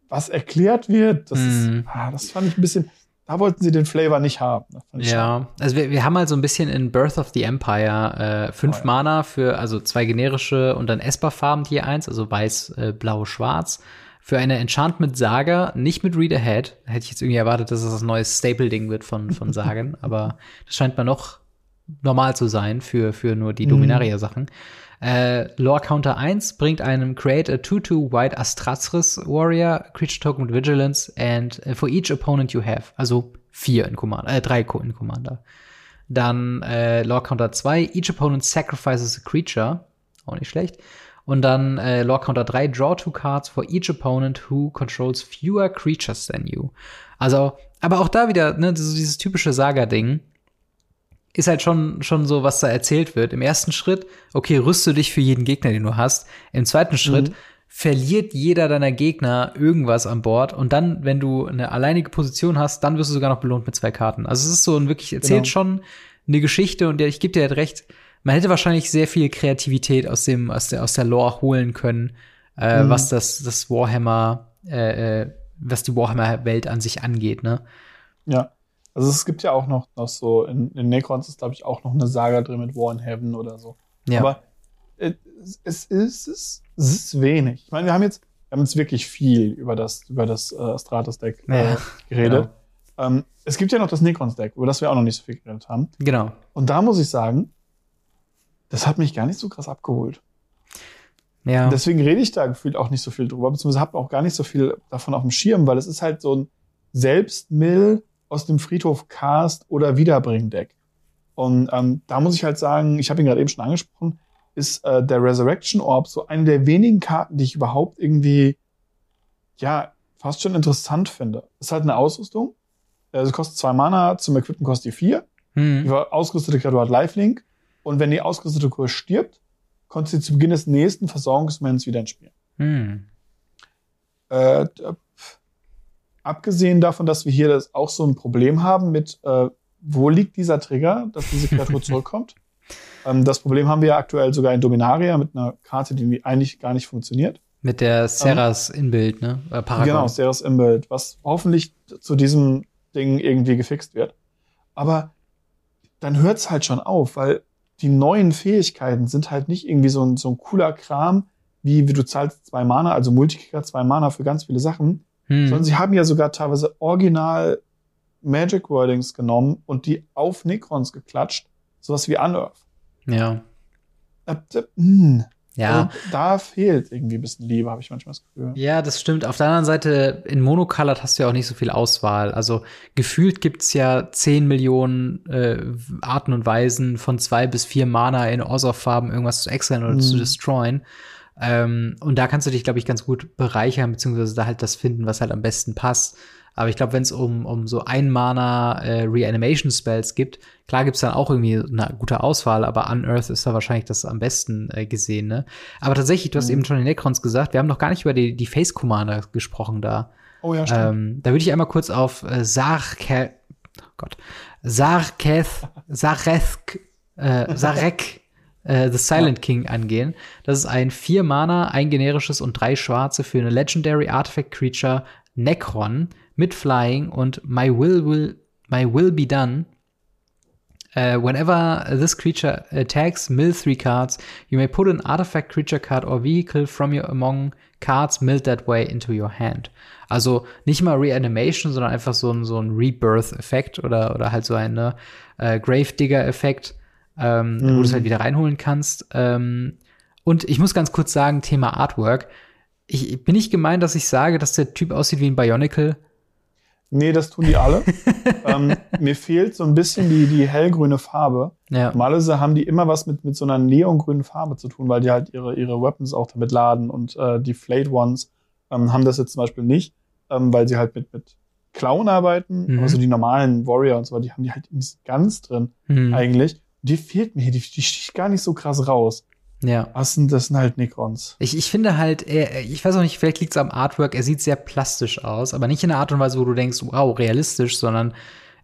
was erklärt wird. Das, mm. ist, ah, das fand ich ein bisschen. da wollten sie den Flavor nicht haben. Ja, also wir, wir haben halt so ein bisschen in Birth of the Empire äh, fünf oh, ja. Mana für, also zwei generische und dann Esper-Farben je eins, also weiß, äh, blau, schwarz. Für eine Enchantment Saga, nicht mit Read Ahead. Hätte ich jetzt irgendwie erwartet, dass es das neues Staple-Ding wird von, von [laughs] Sagen, aber das scheint mir noch normal zu sein für, für nur die mhm. Dominaria-Sachen. Äh, Lore Counter 1 bringt einem Create a 2-2 White Astrazris Warrior, Creature Token with Vigilance, and uh, for each opponent you have. Also vier in Commander, äh, drei in Commander. Dann äh, Lore Counter 2, each opponent sacrifices a creature. Auch nicht schlecht. Und dann äh, Lore Counter 3, draw two cards for each opponent who controls fewer creatures than you. Also, aber auch da wieder, ne, dieses typische Saga-Ding ist halt schon, schon so, was da erzählt wird. Im ersten Schritt, okay, rüste dich für jeden Gegner, den du hast. Im zweiten Schritt mhm. verliert jeder deiner Gegner irgendwas an Bord. Und dann, wenn du eine alleinige Position hast, dann wirst du sogar noch belohnt mit zwei Karten. Also es ist so ein wirklich, erzählt genau. schon eine Geschichte und ich gebe dir halt recht, man hätte wahrscheinlich sehr viel Kreativität aus dem, aus der, aus der Lore holen können, äh, mhm. was das, das Warhammer, äh, äh was die Warhammer-Welt an sich angeht, ne? Ja. Also es gibt ja auch noch, noch so, in, in Necrons ist, glaube ich, auch noch eine Saga drin mit War in Heaven oder so. Ja. Aber äh, es, ist, es, ist wenig. Ich meine, wir haben jetzt, wir haben jetzt wirklich viel über das, über das äh, Stratus-Deck äh, ja, geredet. Genau. Ähm, es gibt ja noch das Necrons-Deck, über das wir auch noch nicht so viel geredet haben. Genau. Und da muss ich sagen, das hat mich gar nicht so krass abgeholt. Ja. Deswegen rede ich da gefühlt auch nicht so viel drüber, beziehungsweise habe auch gar nicht so viel davon auf dem Schirm, weil es ist halt so ein Selbstmill aus dem Friedhof Cast oder Wiederbring-Deck. Und ähm, da muss ich halt sagen, ich habe ihn gerade eben schon angesprochen, ist äh, der Resurrection Orb so eine der wenigen Karten, die ich überhaupt irgendwie, ja, fast schon interessant finde. Ist halt eine Ausrüstung. Äh, sie kostet zwei Mana, zum Equippen kostet die vier. Hm. Die ausgerüstete Kreatur hat Lifelink. Und wenn die ausgerüstete Kreatur stirbt, kommt sie zu Beginn des nächsten Versorgungsmoments wieder ins Spiel. Hm. Äh, abgesehen davon, dass wir hier das auch so ein Problem haben mit, äh, wo liegt dieser Trigger, dass diese Kreatur [laughs] zurückkommt. Ähm, das Problem haben wir ja aktuell sogar in Dominaria mit einer Karte, die eigentlich gar nicht funktioniert. Mit der Serras ähm, Inbuild, ne? Äh, Paragon. Genau, Serras Inbuild, was hoffentlich zu diesem Ding irgendwie gefixt wird. Aber dann hört's halt schon auf, weil die neuen Fähigkeiten sind halt nicht irgendwie so ein, so ein cooler Kram, wie, wie du zahlst zwei Mana, also Multikicker zwei Mana für ganz viele Sachen, hm. Sondern sie haben ja sogar teilweise original Magic Wordings genommen und die auf Necrons geklatscht. Sowas wie Unearth. Ja. Hm. Ja. Also, da fehlt irgendwie ein bisschen Liebe, habe ich manchmal das Gefühl. Ja, das stimmt. Auf der anderen Seite, in Monocolored hast du ja auch nicht so viel Auswahl. Also gefühlt gibt's ja 10 Millionen äh, Arten und Weisen von zwei bis vier Mana in Orsov-Farben irgendwas zu exiln oder hm. zu destroyen. Ähm, und da kannst du dich, glaube ich, ganz gut bereichern, beziehungsweise da halt das finden, was halt am besten passt. Aber ich glaube, wenn es um, um so ein Mana äh, Reanimation Spells gibt, klar gibt's dann auch irgendwie eine gute Auswahl, aber Unearth ist da wahrscheinlich das am besten äh, gesehen, ne? Aber tatsächlich, du hast mhm. eben schon die Necrons gesagt, wir haben noch gar nicht über die, die Face Commander gesprochen da. Oh ja, stimmt. Ähm, da würde ich einmal kurz auf äh, Sarke oh Gott, Sarketh, Sareth, äh, Sarek äh, The Silent ja. King angehen. Das ist ein vier Mana, ein generisches und drei schwarze für eine Legendary Artifact Creature Necron mit Flying und My Will Will My Will Be Done. Uh, whenever this creature attacks, mill three cards. You may put an artifact, creature card or vehicle from your among cards milled that way into your hand. Also nicht mal Reanimation, sondern einfach so ein, so ein Rebirth-Effekt oder, oder halt so ein äh, Gravedigger-Effekt ähm, mhm. wo du es halt mhm. wieder reinholen kannst. Ähm, und ich muss ganz kurz sagen, Thema Artwork. Ich bin nicht gemeint, dass ich sage, dass der Typ aussieht wie ein Bionicle. Nee, das tun die alle. [laughs] ähm, mir fehlt so ein bisschen die, die hellgrüne Farbe. Ja. Normalerweise haben die immer was mit, mit so einer neongrünen Farbe zu tun, weil die halt ihre, ihre Weapons auch damit laden. Und äh, die Flayed Ones ähm, haben das jetzt zum Beispiel nicht, ähm, weil sie halt mit, mit Clown arbeiten. Mhm. Also die normalen Warrior und so, die haben die halt ganz drin mhm. eigentlich die fehlt mir, die, die sticht gar nicht so krass raus. Ja. Was sind, das sind halt Necrons. Ich, ich finde halt, er, ich weiß auch nicht, vielleicht liegt es am Artwork, er sieht sehr plastisch aus, aber nicht in einer Art und Weise, wo du denkst, wow, realistisch, sondern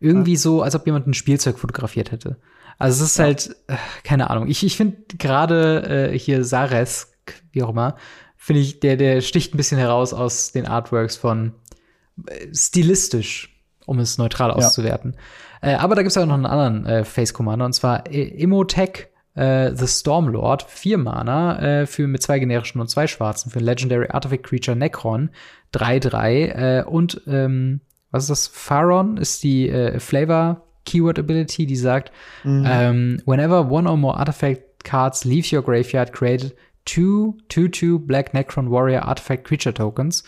irgendwie ja. so, als ob jemand ein Spielzeug fotografiert hätte. Also es ist ja. halt, äh, keine Ahnung. Ich, ich finde gerade äh, hier Saresk, wie auch immer, finde ich, der, der sticht ein bisschen heraus aus den Artworks von äh, stilistisch um es neutral auszuwerten. Ja. Äh, aber da gibt es auch noch einen anderen äh, Face Commander und zwar Immotech äh, The Stormlord, vier Mana äh, für mit zwei generischen und zwei schwarzen für Legendary Artifact Creature Necron 3-3 äh, und ähm, was ist das? Pharaon ist die äh, Flavor Keyword Ability, die sagt, mhm. ähm, whenever one or more artifact cards leave your graveyard, create two 2-2 Black Necron Warrior Artifact Creature Tokens.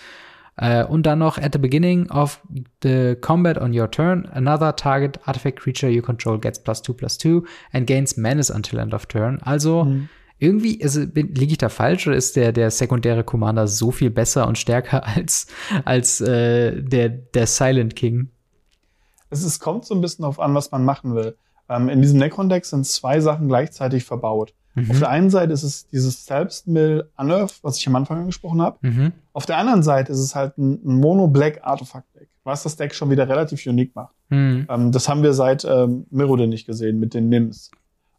Uh, und dann noch at the beginning of the combat on your turn, another target artifact creature you control gets plus two plus two and gains menace until end of turn. Also mhm. irgendwie, liege ich da falsch oder ist der, der sekundäre Commander so viel besser und stärker [laughs] als, als äh, der, der Silent King? Es ist, kommt so ein bisschen auf an, was man machen will. Ähm, in diesem Necron-Deck sind zwei Sachen gleichzeitig verbaut. Mhm. Auf der einen Seite ist es dieses Selbstmill Unearth, was ich am Anfang angesprochen habe. Mhm. Auf der anderen Seite ist es halt ein, ein Mono-Black Artifact-Deck, was das Deck schon wieder relativ unique macht. Mhm. Ähm, das haben wir seit ähm, Mirrodin nicht gesehen mit den Nims.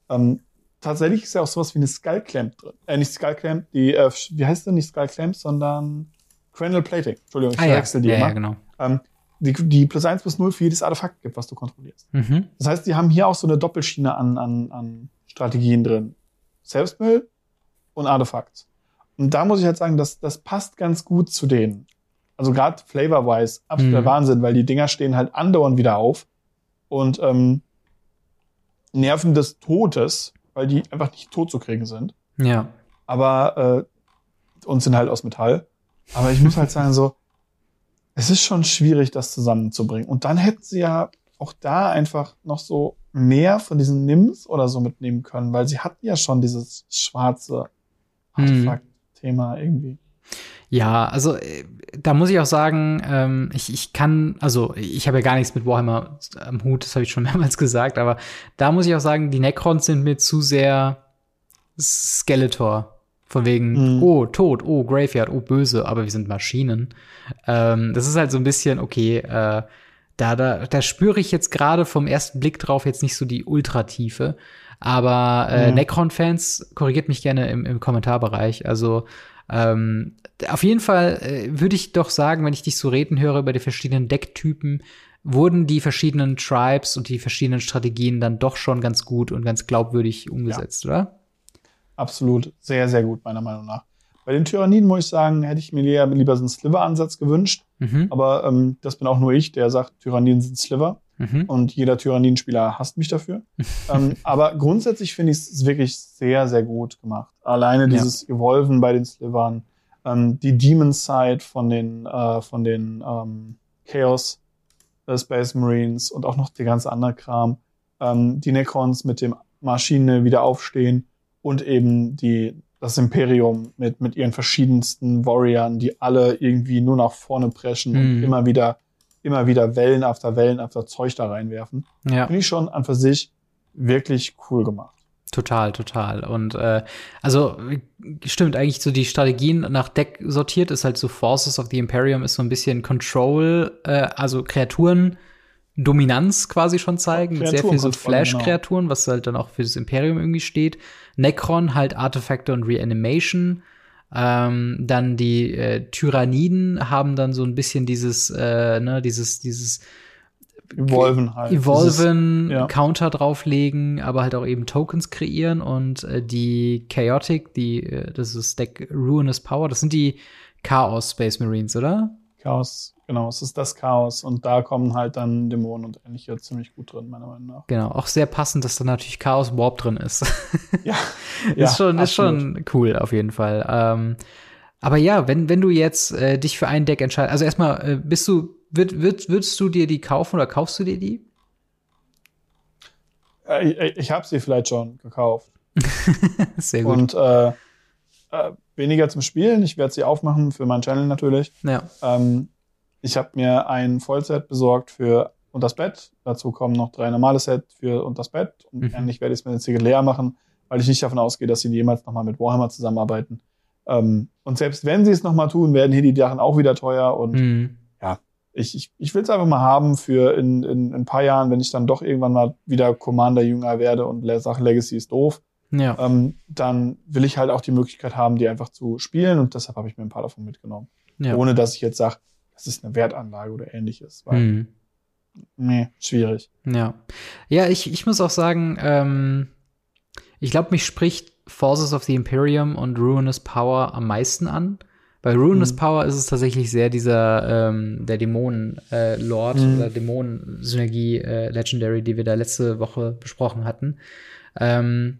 Ähm, tatsächlich ist ja auch sowas wie eine Skullclamp drin. Äh, nicht Skullclamp, die, äh, wie heißt denn nicht Skullclamp, sondern Cranial Plating. Entschuldigung, ich ah, verwechsel ja. die ja, immer. Ja, genau. Ähm, die, die plus eins plus null für jedes Artefakt gibt, was du kontrollierst. Mhm. Das heißt, die haben hier auch so eine Doppelschiene an, an, an Strategien drin. Selbstmüll und Artefakt. Und da muss ich halt sagen, das, das passt ganz gut zu denen. Also gerade flavor-wise, absoluter mhm. Wahnsinn, weil die Dinger stehen halt andauernd wieder auf und ähm, nerven des Todes, weil die einfach nicht tot zu kriegen sind. Ja. Aber äh, und sind halt aus Metall. Aber ich muss halt [laughs] sagen, so, es ist schon schwierig, das zusammenzubringen. Und dann hätten sie ja auch da einfach noch so mehr von diesen Nims oder so mitnehmen können, weil sie hatten ja schon dieses schwarze. Artefakt-Thema irgendwie. Ja, also äh, da muss ich auch sagen, ähm, ich, ich kann, also ich habe ja gar nichts mit Warhammer am Hut, das habe ich schon [laughs] mehrmals gesagt, aber da muss ich auch sagen, die Necrons sind mir zu sehr Skeletor. Von wegen, mhm. oh, tot, oh, Graveyard, oh, böse, aber wir sind Maschinen. Ähm, das ist halt so ein bisschen, okay, äh, da, da, da spüre ich jetzt gerade vom ersten Blick drauf jetzt nicht so die Ultratiefe. Aber äh, mhm. Necron-Fans, korrigiert mich gerne im, im Kommentarbereich. Also ähm, auf jeden Fall äh, würde ich doch sagen, wenn ich dich so reden höre über die verschiedenen Decktypen, wurden die verschiedenen Tribes und die verschiedenen Strategien dann doch schon ganz gut und ganz glaubwürdig umgesetzt, ja. oder? Absolut, sehr, sehr gut, meiner Meinung nach. Bei den Tyranniden muss ich sagen, hätte ich mir lieber so einen Sliver-Ansatz gewünscht. Mhm. Aber ähm, das bin auch nur ich, der sagt, Tyranniden sind Sliver. Mhm. Und jeder Tyranniden-Spieler hasst mich dafür. [laughs] ähm, aber grundsätzlich finde ich es wirklich sehr, sehr gut gemacht. Alleine dieses ja. Evolven bei den Slivern, ähm, die Demon Side von den, äh, von den ähm, Chaos äh, Space Marines und auch noch der ganze andere Kram. Ähm, die Necrons mit dem Maschine wieder aufstehen und eben die das Imperium mit, mit ihren verschiedensten Warriors, die alle irgendwie nur nach vorne preschen mhm. und immer wieder, immer wieder Wellen after Wellen after Zeug da reinwerfen. Ja. Finde ich schon an für sich wirklich cool gemacht. Total, total. Und äh, also stimmt eigentlich so die Strategien nach Deck sortiert ist halt so Forces of the Imperium ist so ein bisschen Control, äh, also Kreaturen Dominanz quasi schon zeigen, mit sehr viel so Flash-Kreaturen, genau. was halt dann auch für das Imperium irgendwie steht. Necron halt Artefakte und Reanimation. Ähm, dann die äh, Tyranniden haben dann so ein bisschen dieses, äh, ne, dieses, dieses Evolven halt. Evolven, dieses, ja. Counter drauflegen, aber halt auch eben Tokens kreieren und äh, die Chaotic, die, äh, das ist Deck Ruinous Power, das sind die Chaos Space Marines, oder? Chaos, genau, es ist das Chaos und da kommen halt dann Dämonen und ähnliche ziemlich gut drin, meiner Meinung nach. Genau, auch sehr passend, dass da natürlich Chaos Warp drin ist. [laughs] Ja, ist ja, schon, ist schon cool auf jeden Fall. Ähm, aber ja, wenn, wenn du jetzt äh, dich für ein Deck entscheidest, also erstmal, äh, bist du, wird, wird, würdest du dir die kaufen oder kaufst du dir die? Äh, ich ich habe sie vielleicht schon gekauft. [laughs] Sehr gut. Und äh, äh, weniger zum Spielen. Ich werde sie aufmachen für meinen Channel natürlich. Ja. Ähm, ich habe mir ein Vollset besorgt für und das Bett. Dazu kommen noch drei normale Set für und das Bett. Und mhm. ähnlich werde ich es mit den Ziegel leer machen, weil ich nicht davon ausgehe, dass sie jemals nochmal mit Warhammer zusammenarbeiten. Ähm, und selbst wenn sie es nochmal tun, werden hier die Sachen auch wieder teuer. Und mhm. ja, ich, ich, ich will es einfach mal haben für in, in, in ein paar Jahren, wenn ich dann doch irgendwann mal wieder Commander-Jünger werde und sage, Legacy ist doof ja. ähm, dann will ich halt auch die Möglichkeit haben, die einfach zu spielen und deshalb habe ich mir ein paar davon mitgenommen. Ja. Ohne dass ich jetzt sage, das ist eine Wertanlage oder ähnliches. Weil, mhm. nee, schwierig. Ja. Ja, ich, ich muss auch sagen, ähm, ich glaube, mich spricht Forces of the Imperium und Ruinous Power am meisten an. Bei Ruinous mhm. Power ist es tatsächlich sehr dieser ähm, der Dämonen-Lord äh, mhm. oder Dämonen-Synergie äh, Legendary, die wir da letzte Woche besprochen hatten. Ähm,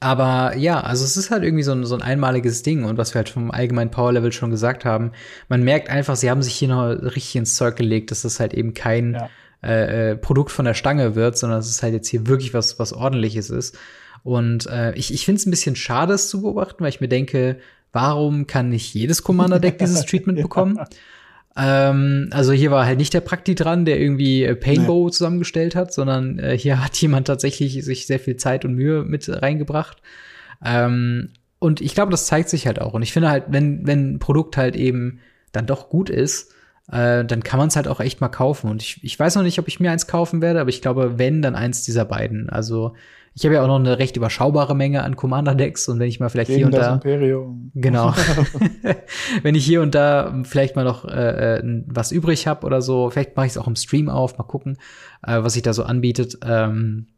aber ja, also es ist halt irgendwie so ein, so ein einmaliges Ding und was wir halt vom allgemeinen Power Level schon gesagt haben, man merkt einfach, sie haben sich hier noch richtig ins Zeug gelegt, dass das halt eben kein ja. äh, äh Produkt von der Stange wird, sondern dass es halt jetzt hier wirklich was, was ordentliches ist. Und äh, ich, ich finde es ein bisschen schade, es zu beobachten, weil ich mir denke, warum kann nicht jedes Commander-Deck dieses [laughs] Treatment bekommen? Ähm, also hier war halt nicht der Prakti dran, der irgendwie äh, Painbow nee. zusammengestellt hat, sondern äh, hier hat [laughs] jemand tatsächlich sich sehr viel Zeit und Mühe mit reingebracht. Ähm, und ich glaube, das zeigt sich halt auch. Und ich finde halt, wenn, wenn ein Produkt halt eben dann doch gut ist, äh, dann kann man es halt auch echt mal kaufen. Und ich, ich weiß noch nicht, ob ich mir eins kaufen werde, aber ich glaube, wenn, dann eins dieser beiden. Also ich habe ja auch noch eine recht überschaubare Menge an Commander-Decks und wenn ich mal vielleicht Gegen hier und das da. Imperium. Genau. [laughs] [laughs] wenn ich hier und da vielleicht mal noch äh, äh was übrig habe oder so, vielleicht mache ich es auch im Stream auf, mal gucken, äh, was sich da so anbietet. Ähm,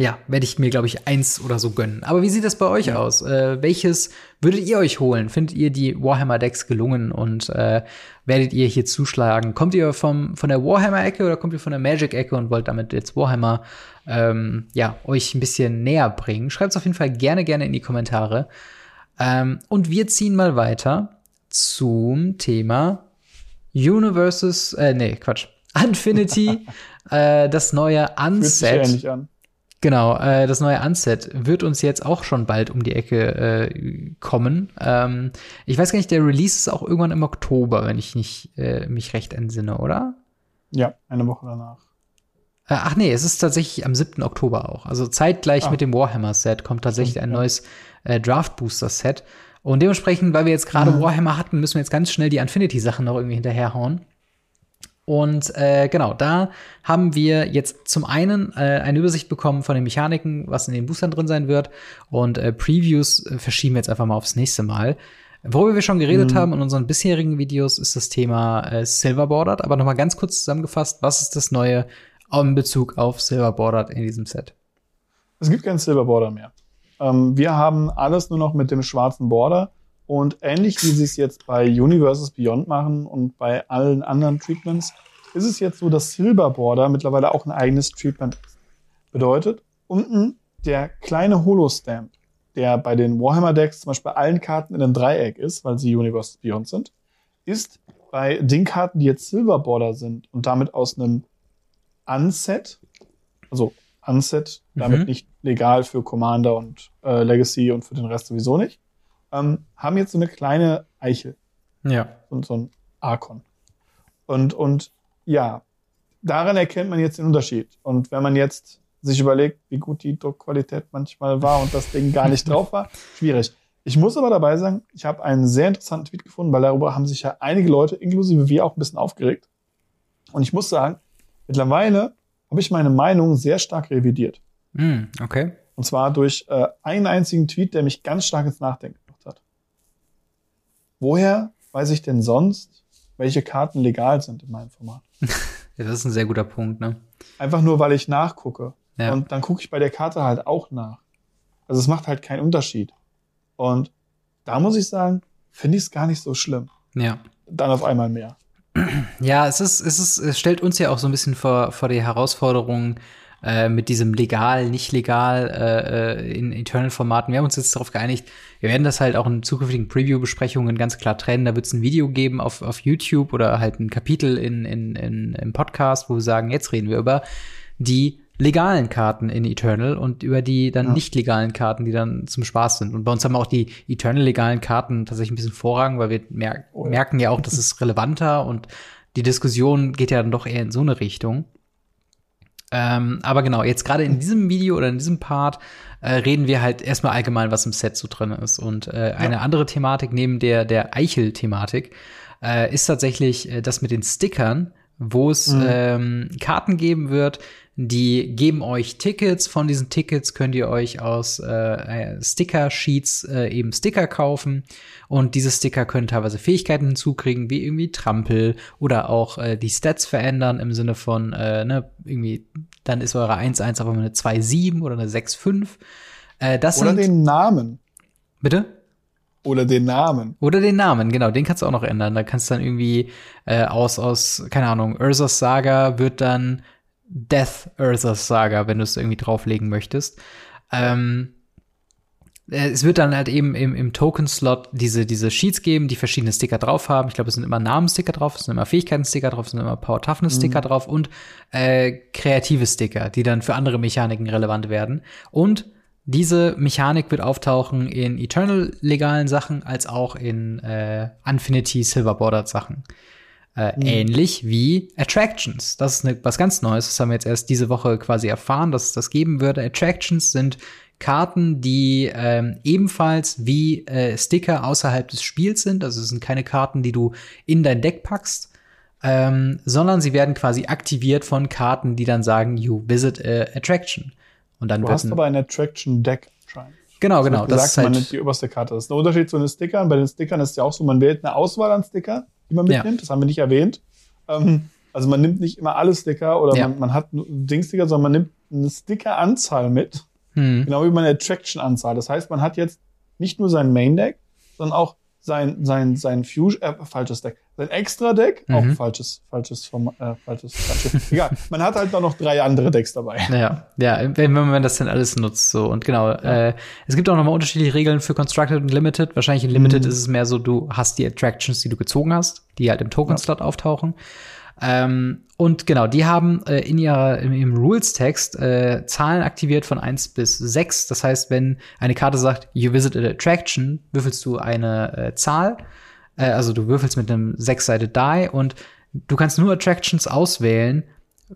ja, werde ich mir, glaube ich, eins oder so gönnen. Aber wie sieht das bei euch ja. aus? Äh, welches würdet ihr euch holen? Findet ihr die Warhammer-Decks gelungen und äh, werdet ihr hier zuschlagen? Kommt ihr vom, von der Warhammer-Ecke oder kommt ihr von der Magic-Ecke und wollt damit jetzt Warhammer ähm, ja, euch ein bisschen näher bringen? Schreibt es auf jeden Fall gerne, gerne in die Kommentare. Ähm, und wir ziehen mal weiter zum Thema Universes, äh, nee, Quatsch. [laughs] Infinity, äh, das neue Unset. Fühlt sich an. Genau, äh, das neue Unset wird uns jetzt auch schon bald um die Ecke äh, kommen. Ähm, ich weiß gar nicht, der Release ist auch irgendwann im Oktober, wenn ich nicht äh, mich recht entsinne, oder? Ja, eine Woche danach. Äh, ach nee, es ist tatsächlich am 7. Oktober auch. Also zeitgleich ah. mit dem Warhammer-Set kommt tatsächlich ein neues äh, Draft-Booster-Set. Und dementsprechend, weil wir jetzt gerade mhm. Warhammer hatten, müssen wir jetzt ganz schnell die Infinity-Sachen noch irgendwie hinterherhauen. Und äh, genau, da haben wir jetzt zum einen äh, eine Übersicht bekommen von den Mechaniken, was in den Boostern drin sein wird. Und äh, Previews äh, verschieben wir jetzt einfach mal aufs nächste Mal. Worüber wir schon geredet mhm. haben in unseren bisherigen Videos, ist das Thema äh, Silver Bordered. Aber noch mal ganz kurz zusammengefasst, was ist das Neue in Bezug auf Silver Bordered in diesem Set? Es gibt kein Silver Border mehr. Ähm, wir haben alles nur noch mit dem schwarzen Border. Und ähnlich wie sie es jetzt bei Universes Beyond machen und bei allen anderen Treatments, ist es jetzt so, dass Silver Border mittlerweile auch ein eigenes Treatment ist. Bedeutet, unten der kleine Holo-Stamp, der bei den Warhammer-Decks zum Beispiel bei allen Karten in einem Dreieck ist, weil sie Universes Beyond sind, ist bei den Karten, die jetzt Silver Border sind und damit aus einem Unset, also Unset, damit mhm. nicht legal für Commander und äh, Legacy und für den Rest sowieso nicht, ähm, haben jetzt so eine kleine Eichel. Ja. Und so ein Arkon. Und, und ja, daran erkennt man jetzt den Unterschied. Und wenn man jetzt sich überlegt, wie gut die Druckqualität manchmal war und das Ding gar nicht [laughs] drauf war, schwierig. Ich muss aber dabei sagen, ich habe einen sehr interessanten Tweet gefunden, weil darüber haben sich ja einige Leute, inklusive wir, auch ein bisschen aufgeregt. Und ich muss sagen, mittlerweile habe ich meine Meinung sehr stark revidiert. Mm, okay. Und zwar durch äh, einen einzigen Tweet, der mich ganz stark ins Nachdenken woher weiß ich denn sonst, welche Karten legal sind in meinem Format? [laughs] ja, das ist ein sehr guter Punkt, ne? Einfach nur, weil ich nachgucke. Ja. Und dann gucke ich bei der Karte halt auch nach. Also es macht halt keinen Unterschied. Und da muss ich sagen, finde ich es gar nicht so schlimm. Ja. Dann auf einmal mehr. Ja, es ist, es ist, es stellt uns ja auch so ein bisschen vor, vor die Herausforderung, äh, mit diesem legal, nicht legal äh, äh, in Eternal-Formaten. Wir haben uns jetzt darauf geeinigt, wir werden das halt auch in zukünftigen Preview-Besprechungen ganz klar trennen. Da wird es ein Video geben auf, auf YouTube oder halt ein Kapitel in, in, in, im Podcast, wo wir sagen, jetzt reden wir über die legalen Karten in Eternal und über die dann ja. nicht legalen Karten, die dann zum Spaß sind. Und bei uns haben auch die Eternal legalen Karten tatsächlich ein bisschen Vorrang, weil wir mer oh merken ja auch, das ist relevanter und die Diskussion geht ja dann doch eher in so eine Richtung. Ähm, aber genau, jetzt gerade in diesem Video oder in diesem Part äh, reden wir halt erstmal allgemein, was im Set so drin ist. Und äh, eine ja. andere Thematik neben der, der Eichel-Thematik äh, ist tatsächlich äh, das mit den Stickern, wo es mhm. ähm, Karten geben wird, Die geben euch Tickets. Von diesen Tickets könnt ihr euch aus äh, Sticker-Sheets äh, eben Sticker kaufen. Und diese Sticker können teilweise Fähigkeiten hinzukriegen, wie irgendwie Trampel oder auch äh, die Stats verändern im Sinne von, äh, ne, irgendwie, dann ist eure 1-1 aber eine 2-7 oder eine 6-5. Äh, das oder sind, den Namen. Bitte? Oder den Namen. Oder den Namen, genau, den kannst du auch noch ändern. Da kannst du dann irgendwie äh, aus, aus, keine Ahnung, Ursas Saga wird dann Death Ursas Saga, wenn du es irgendwie drauflegen möchtest. Ähm, äh, es wird dann halt eben im, im Token-Slot diese, diese Sheets geben, die verschiedene Sticker drauf haben. Ich glaube, es sind immer Namenssticker drauf, es sind immer Fähigkeiten-Sticker drauf, es sind immer Power-Toughness-Sticker mhm. drauf und äh, kreative Sticker, die dann für andere Mechaniken relevant werden. Und diese Mechanik wird auftauchen in Eternal legalen Sachen als auch in äh, Infinity Silver Bordered Sachen. Äh, mhm. Ähnlich wie Attractions. Das ist ne, was ganz Neues. Das haben wir jetzt erst diese Woche quasi erfahren, dass es das geben würde. Attractions sind Karten, die ähm, ebenfalls wie äh, Sticker außerhalb des Spiels sind. Also es sind keine Karten, die du in dein Deck packst, ähm, sondern sie werden quasi aktiviert von Karten, die dann sagen, you visit a attraction. Und dann du hast aber ein Attraction-Deck anscheinend. Genau, genau. Das ist halt man nimmt die oberste Karte. Das ist der Unterschied zu den Stickern. Bei den Stickern ist es ja auch so, man wählt eine Auswahl an Sticker, die man mitnimmt. Ja. Das haben wir nicht erwähnt. Ähm, also man nimmt nicht immer alle Sticker oder ja. man, man, hat Dingsticker, sondern man nimmt eine Sticker-Anzahl mit. Hm. Genau wie meine Attraction-Anzahl. Das heißt, man hat jetzt nicht nur sein Main-Deck, sondern auch sein, sein, sein Fusion, äh, falsches Deck, sein Extra-Deck, mhm. auch falsches, falsches, vom, äh, falsches, falsches. Egal. Man hat halt noch drei andere Decks dabei. [laughs] Ja, ja, wenn, wenn man das dann alles nutzt, so. Und genau, ja. äh, es gibt auch nochmal unterschiedliche Regeln für Constructed und Limited. Wahrscheinlich in Limited mhm. ist es mehr so, du hast die Attractions, die du gezogen hast, die halt im Token-Slot ja. auftauchen. Ähm, und genau, die haben äh, in ihrer, im, im Rules-Text äh, Zahlen aktiviert von 1 bis 6. Das heißt, wenn eine Karte sagt, you visit an attraction, würfelst du eine äh, Zahl. Äh, also du würfelst mit einem 6-sided Die und du kannst nur Attractions auswählen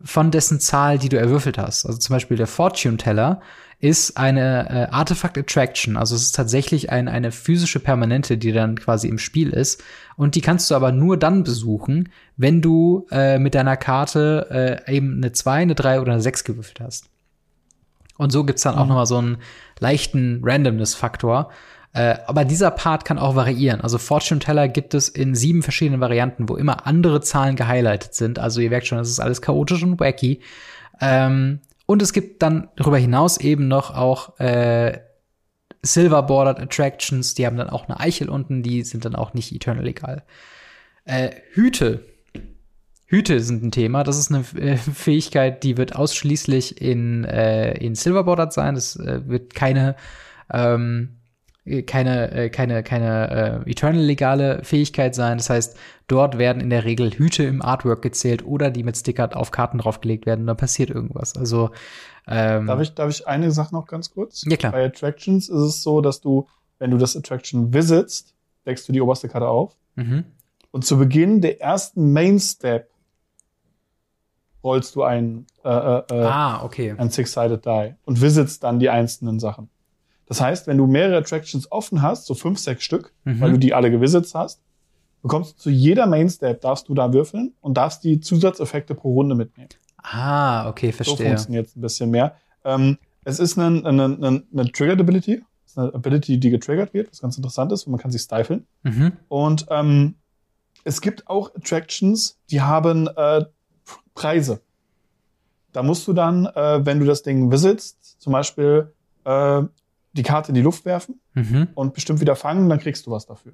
von dessen Zahl, die du erwürfelt hast. Also zum Beispiel der Fortune Teller ist eine äh, Artifact Attraction. Also es ist tatsächlich ein, eine physische Permanente, die dann quasi im Spiel ist. Und die kannst du aber nur dann besuchen, wenn du äh, mit deiner Karte äh, eben eine 2, eine 3 oder eine 6 gewürfelt hast. Und so gibt's dann mhm. auch noch mal so einen leichten Randomness-Faktor. Äh, aber dieser Part kann auch variieren. Also Fortune Teller gibt es in sieben verschiedenen Varianten, wo immer andere Zahlen gehighlightet sind. Also ihr merkt schon, das ist alles chaotisch und wacky. Ähm, und es gibt dann darüber hinaus eben noch auch äh, Silver Bordered Attractions, die haben dann auch eine Eichel unten, die sind dann auch nicht eternal legal. Äh, Hüte. Hüte sind ein Thema. Das ist eine äh, Fähigkeit, die wird ausschließlich in, äh, in Silver Bordered sein. Das äh, wird keine ähm, keine, äh, keine, keine äh, Eternal legale Fähigkeit sein. Das heißt, dort werden in der Regel Hüte im Artwork gezählt oder die mit Sticker auf Karten draufgelegt werden. Da passiert irgendwas. Also ähm, darf ich darf ich eine Sache noch ganz kurz? Ja klar. Bei Attractions ist es so, dass du, wenn du das Attraction visitst, deckst du die oberste Karte auf. Mhm. Und zu Beginn der ersten Main Step rollst du ein, äh, äh, äh ah, okay. ein Six-Sided Die und visitst dann die einzelnen Sachen. Das heißt, wenn du mehrere Attractions offen hast, so fünf, sechs Stück, mhm. weil du die alle gevisits hast, bekommst du zu jeder Main Step darfst du da würfeln und darfst die Zusatzeffekte pro Runde mitnehmen. Ah, okay, verstehe. So funktioniert es ein bisschen mehr. Ähm, es ist eine, eine, eine, eine Triggered Ability. Es ist eine Ability, die getriggert wird, was ganz interessant ist, und man kann sie stiflen. Mhm. Und ähm, es gibt auch Attractions, die haben äh, Preise. Da musst du dann, äh, wenn du das Ding visitst, zum Beispiel äh, die Karte in die Luft werfen mhm. und bestimmt wieder fangen, dann kriegst du was dafür.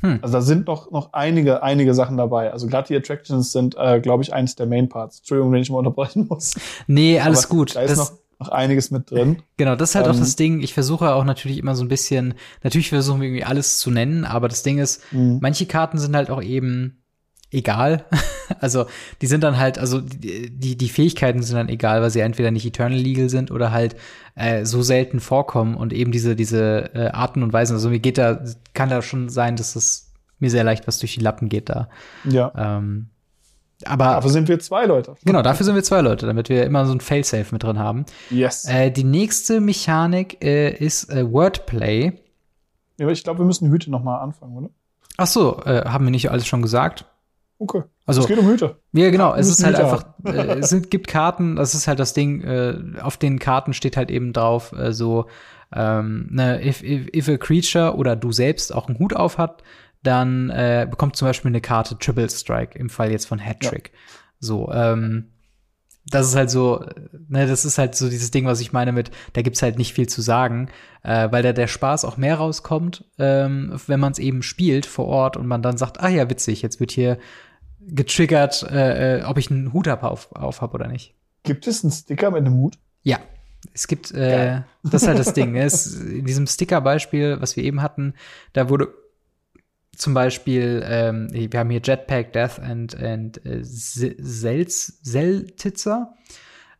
Hm. Also da sind noch, noch einige, einige Sachen dabei. Also gerade die Attractions sind, äh, glaube ich, eins der Main Parts. Entschuldigung, wenn ich mal unterbrechen muss. Nee, alles Aber gut. Da ist noch, noch einiges mit drin. [laughs] Genau, das ist halt ähm, auch das Ding. Ich versuche auch natürlich immer so ein bisschen, natürlich versuchen wir irgendwie alles zu nennen, aber das Ding ist, mhm. manche Karten sind halt auch eben egal. [laughs] also die sind dann halt, also die, die Fähigkeiten sind dann egal, weil sie entweder nicht Eternal Legal sind oder halt äh, so selten vorkommen und eben diese, diese äh, Arten und Weisen. Also mir geht da, kann da schon sein, dass es mir sehr leicht was durch die Lappen geht da. Ja. Ähm, aber dafür sind wir zwei Leute. Genau, dafür sind wir zwei Leute, damit wir immer so ein Failsafe mit drin haben. Yes. Äh, die nächste Mechanik äh, ist äh, Wordplay. Ja, aber ich glaube, wir müssen Hüte noch mal anfangen, oder? Ach so, äh, haben wir nicht alles schon gesagt? Okay. Also, es geht um Hüte. Ja, genau. Karten es ist halt Hüte einfach, [laughs] äh, es sind, gibt Karten, das ist halt das Ding, äh, auf den Karten steht halt eben drauf, äh, so, ähm, ne, if, if, if a creature oder du selbst auch einen Hut auf hat, dann äh, bekommt zum Beispiel eine Karte Triple Strike, im Fall jetzt von Hattrick. Ja. So, ähm, das ist halt so, ne, das ist halt so dieses Ding, was ich meine mit, da gibt's halt nicht viel zu sagen, äh, weil da der Spaß auch mehr rauskommt, ähm, wenn man es eben spielt vor Ort und man dann sagt, ah ja, witzig, jetzt wird hier getriggert, äh, äh, ob ich einen Hut auf, auf habe oder nicht. Gibt es einen Sticker mit einem Hut? Ja. Es gibt, äh, [laughs] das ist halt das Ding. Ne? Es, in diesem Sticker-Beispiel, was wir eben hatten, da wurde zum Beispiel, ähm, wir haben hier Jetpack, Death and, and äh, Selz, Seltitzer.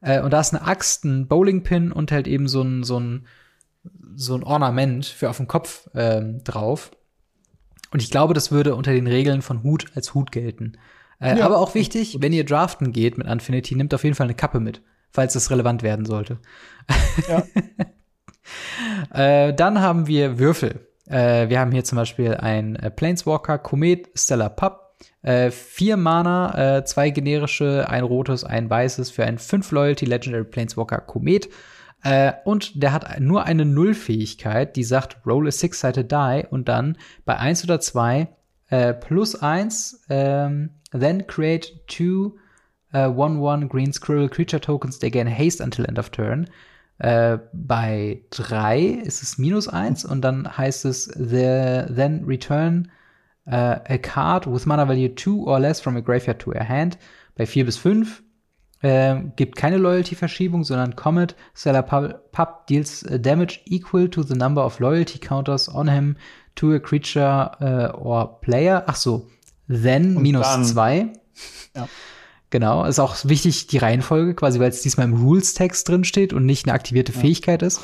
Äh, und da ist eine Axt, ein Bowlingpin und halt eben so ein, so ein, so ein Ornament für auf dem Kopf ähm, drauf. Und ich glaube, das würde unter den Regeln von Hut als Hut gelten. Äh, ja. Aber auch wichtig, wenn ihr draften geht mit Infinity, nimmt auf jeden Fall eine Kappe mit, falls es relevant werden sollte. Ja. [laughs] äh, dann haben wir Würfel. Äh, wir haben hier zum Beispiel ein äh, Planeswalker, Komet, Stellar Pup, äh, vier Mana, äh, zwei generische, ein rotes, ein weißes für ein 5 Loyalty Legendary Planeswalker Komet. Äh, und der hat nur eine Null-Fähigkeit, die sagt, roll a six-sided die und dann bei eins oder zwei äh, plus eins, ähm, then create two uh, one one green squirrel creature tokens they gain haste until end of turn. Äh, bei drei ist es minus eins und dann heißt es the, then return uh, a card with mana value two or less from a graveyard to a hand. Bei vier bis fünf äh, gibt keine Loyalty-Verschiebung, sondern Comet Stellar Pup deals damage equal to the number of Loyalty Counters on him to a creature uh, or player. Ach so, then und minus dann, zwei. [laughs] Ja. Genau, ist auch wichtig die Reihenfolge, quasi, weil es diesmal im Rules-Text drin steht und nicht eine aktivierte ja. Fähigkeit ist.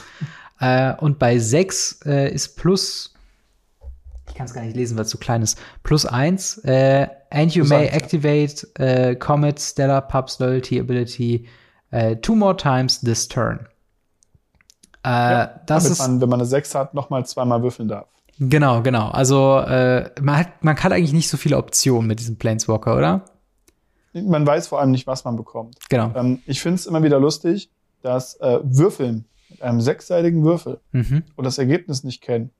Äh, und bei sechs äh, ist plus kann es gar nicht lesen, weil es zu klein ist. Plus eins. Äh, and you may activate äh, Comet Stellar Pubs Loyalty Ability äh, two more times this turn. Äh, ja, das ist, man, wenn man eine 6 hat, noch mal zweimal würfeln darf. Genau, genau. Also äh, man, hat, man hat eigentlich nicht so viele Optionen mit diesem Planeswalker, oder? Man weiß vor allem nicht, was man bekommt. Genau. Ähm, ich finde es immer wieder lustig, dass äh, Würfeln mit einem sechsseitigen Würfel mhm. und das Ergebnis nicht kennen,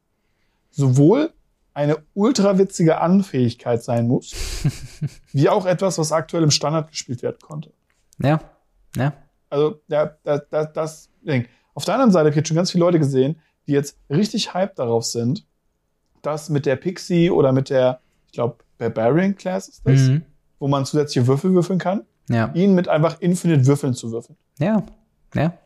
sowohl eine ultrawitzige Anfähigkeit sein muss, [laughs] wie auch etwas, was aktuell im Standard gespielt werden konnte. Ja, ja. Also, ja, das, das, das Ding. Auf der anderen Seite habe ich jetzt schon ganz viele Leute gesehen, die jetzt richtig hyped darauf sind, dass mit der Pixie oder mit der, ich glaube, Barbarian Class ist das, mhm. wo man zusätzliche Würfel würfeln kann, ja. ihn mit einfach Infinite Würfeln zu würfeln. Ja, ja.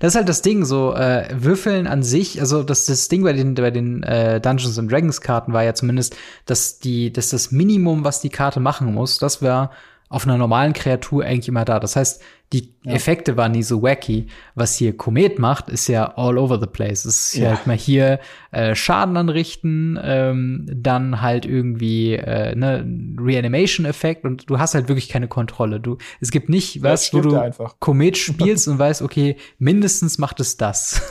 Das ist halt das Ding, so äh, Würfeln an sich, also das, das Ding bei den, bei den äh, Dungeons and Dragons Karten war ja zumindest, dass die, dass das Minimum, was die Karte machen muss, das war auf einer normalen Kreatur eigentlich immer da. Das heißt, die ja. Effekte waren nie so wacky. Was hier Komet macht, ist ja all over the place. Es ist ja halt mal hier äh, Schaden anrichten, ähm, dann halt irgendwie äh, ne Reanimation-Effekt und du hast halt wirklich keine Kontrolle. Du, es gibt nicht was, wo du einfach. Komet [laughs] spielst und weißt, okay, mindestens macht es das.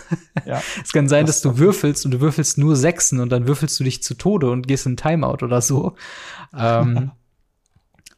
Ja. [laughs] es kann sein, das dass du würfelst und du würfelst nur Sechsen und dann würfelst du dich zu Tode und gehst in Timeout oder so. ähm, [laughs]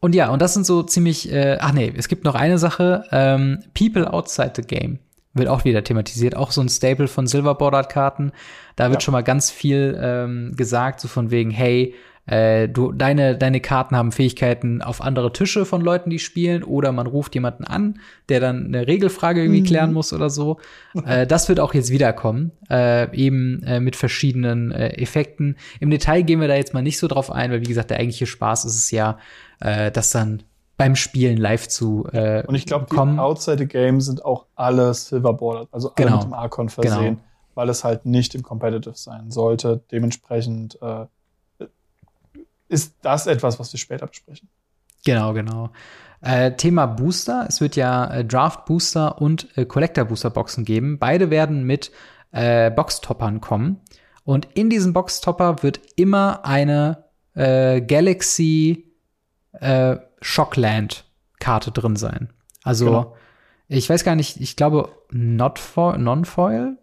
Und ja, und das sind so ziemlich, äh, ach nee, es gibt noch eine Sache, ähm, People Outside the Game wird auch wieder thematisiert, auch so ein Staple von Silverboard-Karten. Da wird ja. schon mal ganz viel ähm, gesagt, so von wegen, hey, äh, du, deine, deine Karten haben Fähigkeiten auf andere Tische von Leuten, die spielen, oder man ruft jemanden an, der dann eine Regelfrage irgendwie mhm. klären muss oder so. äh, das wird auch jetzt wiederkommen, äh, eben äh, mit verschiedenen äh, Effekten. Im Detail gehen wir da jetzt mal nicht so drauf ein, weil wie gesagt, der eigentliche Spaß ist es ja, äh, das dann beim Spielen live zu äh, Und ich glaube, die Outside the Game sind auch alle Silverboard, also alle genau. mit dem Archon versehen, genau. weil es halt nicht im Competitive sein sollte. Dementsprechend äh, ist das etwas, was wir später besprechen. Genau, genau. Äh, Thema Booster. Es wird ja äh, Draft Booster und äh, Collector Booster Boxen geben. Beide werden mit äh, Boxtoppern kommen. Und in diesem Boxtopper wird immer eine äh, Galaxy äh, Shockland Karte drin sein. Also genau. ich weiß gar nicht, ich glaube Non-Foil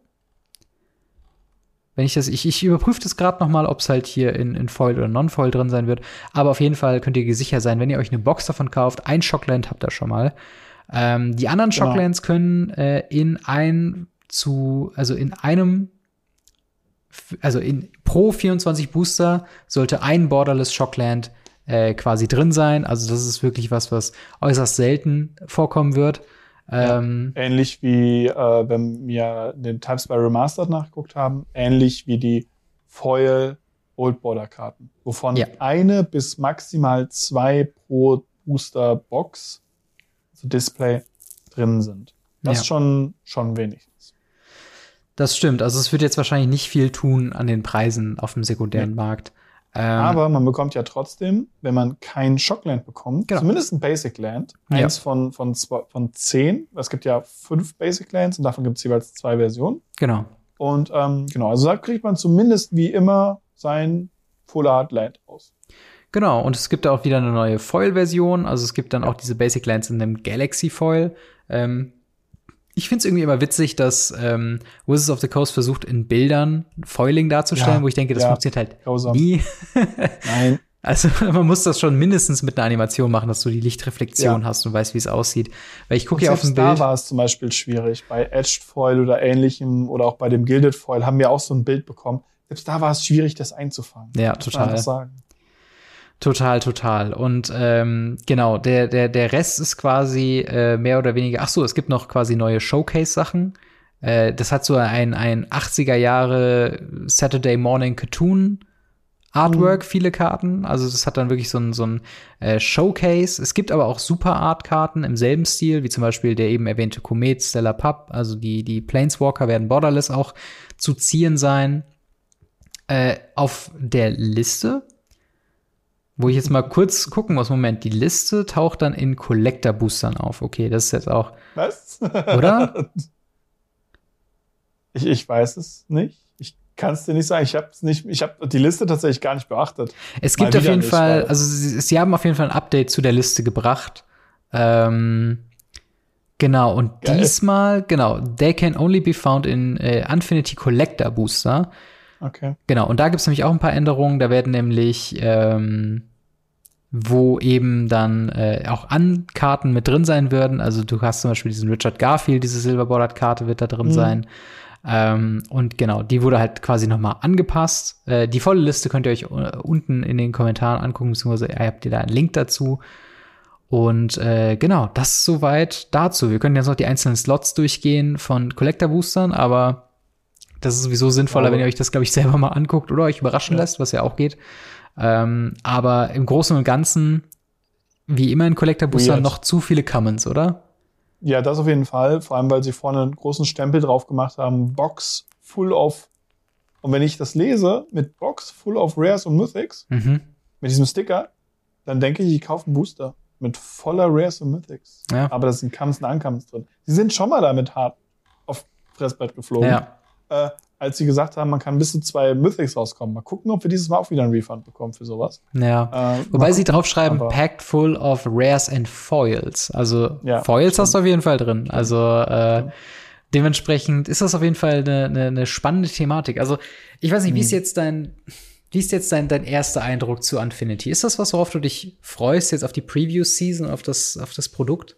Wenn ich das, ich, ich überprüfe das gerade noch mal, ob es halt hier in, in Foil oder Non-Foil drin sein wird. Aber auf jeden Fall könnt ihr sicher sein, wenn ihr euch eine Box davon kauft, ein Shockland habt ihr schon mal. Ähm, die anderen genau. Shocklands können äh, in ein zu, also in einem, also in pro 24 Booster sollte ein Borderless Shockland äh, quasi drin sein. Also das ist wirklich was, was äußerst selten vorkommen wird. Ähm, ja, ähnlich wie, äh, wenn wir den Types by Remastered nachgeguckt haben, ähnlich wie die Foil Old Border Karten, wovon ja. eine bis maximal zwei pro Booster Box, also Display, drin sind. Das ja. schon, schon wenigstens. Das stimmt. Also es wird jetzt wahrscheinlich nicht viel tun an den Preisen auf dem sekundären. Markt. Ähm, Aber man bekommt ja trotzdem, wenn man kein Shockland bekommt, genau. zumindest ein Basic Land, eins ja. von, von, zwei, von zehn. Es gibt ja fünf Basic Lands und davon gibt es jeweils zwei Versionen. Genau. Und ähm, genau, also da kriegt man zumindest wie immer sein Full Art Land aus. Genau, und es gibt auch wieder eine neue Foil-Version. Also es gibt dann auch diese Basic Lands in dem Galaxy Foil. Ähm, ich finde es irgendwie immer witzig, dass ähm, Wizards of the Coast versucht, in Bildern Foiling darzustellen, ja, wo ich denke, das ja, funktioniert halt grausam. nie. Nein. [laughs] Also man muss das schon mindestens mit einer Animation machen, dass du die Lichtreflexion ja. hast und weißt, wie es aussieht. Weil ich gucke ja auf dem Bild. Da war es zum Beispiel schwierig. Bei Edged Foil oder ähnlichem oder auch bei dem Gilded Foil haben wir auch so ein Bild bekommen. Selbst da war es schwierig, das einzufangen. Ja, total. Total, total. Und ähm, genau, der, der, der Rest ist quasi äh, mehr oder weniger, ach so, es gibt noch quasi neue Showcase-Sachen. Äh, das hat so ein, ein 80er Jahre Saturday Morning Cartoon Artwork, mhm. viele Karten. Also das hat dann wirklich so ein, so ein äh, Showcase. Es gibt aber auch Super Art-Karten im selben Stil, wie zum Beispiel der eben erwähnte Komet Stellar Pup. Also die, die Planeswalker werden borderless auch zu ziehen sein. Äh, auf der Liste wo ich jetzt mal kurz gucken muss, Moment, die Liste taucht dann in Collector-Boostern auf. Okay, das ist jetzt auch. Was? Oder? [laughs] ich, ich weiß es nicht. Ich kann es dir nicht sagen. Ich habe nicht, ich habe die Liste tatsächlich gar nicht beachtet. Es gibt auf jeden nicht, Fall, also sie, sie, haben auf jeden Fall ein Update zu der Liste gebracht. Ähm, genau, und Geil. diesmal, genau, they can only be found in äh, Infinity Collector Booster. Okay. Genau, und da gibt es nämlich auch ein paar Änderungen. Da werden nämlich, ähm, wo eben dann äh, auch Ankarten mit drin sein würden. Also du hast zum Beispiel diesen Richard Garfield, diese Silverbordered-Karte wird da drin mhm. sein. Ähm, und genau, die wurde halt quasi nochmal angepasst. Äh, die volle Liste könnt ihr euch uh, unten in den Kommentaren angucken, beziehungsweise ihr habt ihr da einen Link dazu. Und äh, genau, das soweit dazu. Wir können jetzt noch die einzelnen Slots durchgehen von Collector Boostern, aber das ist sowieso sinnvoller, wenn ihr euch das, glaube ich, selber mal anguckt oder euch überraschen ja. lässt, was ja auch geht. Ähm, aber im Großen und Ganzen, wie immer in Collector Booster, noch zu viele Commons, oder? Ja, das auf jeden Fall. Vor allem, weil sie vorne einen großen Stempel drauf gemacht haben. Box full of. Und wenn ich das lese mit Box full of Rares und Mythics, mhm. mit diesem Sticker, dann denke ich, ich kaufe einen Booster mit voller Rares und Mythics. Ja. Aber da sind Commons und Uncommons drin. Sie sind schon mal damit hart auf Fressbrett geflogen. Ja äh, als sie gesagt haben, man kann bis zu zwei Mythics rauskommen. Mal gucken, ob wir dieses Mal auch wieder einen Refund bekommen für sowas. Ja. Äh, Wobei sie draufschreiben, packed full of Rares and Foils. Also ja, Foils stimmt. hast du auf jeden Fall drin. Also äh, dementsprechend ist das auf jeden Fall eine, eine, eine spannende Thematik. Also ich weiß nicht, wie ist hm. jetzt dein wie ist jetzt dein, dein erster Eindruck zu Infinity? Ist das was, worauf du dich freust, jetzt auf die Preview-Season, auf das, auf das Produkt?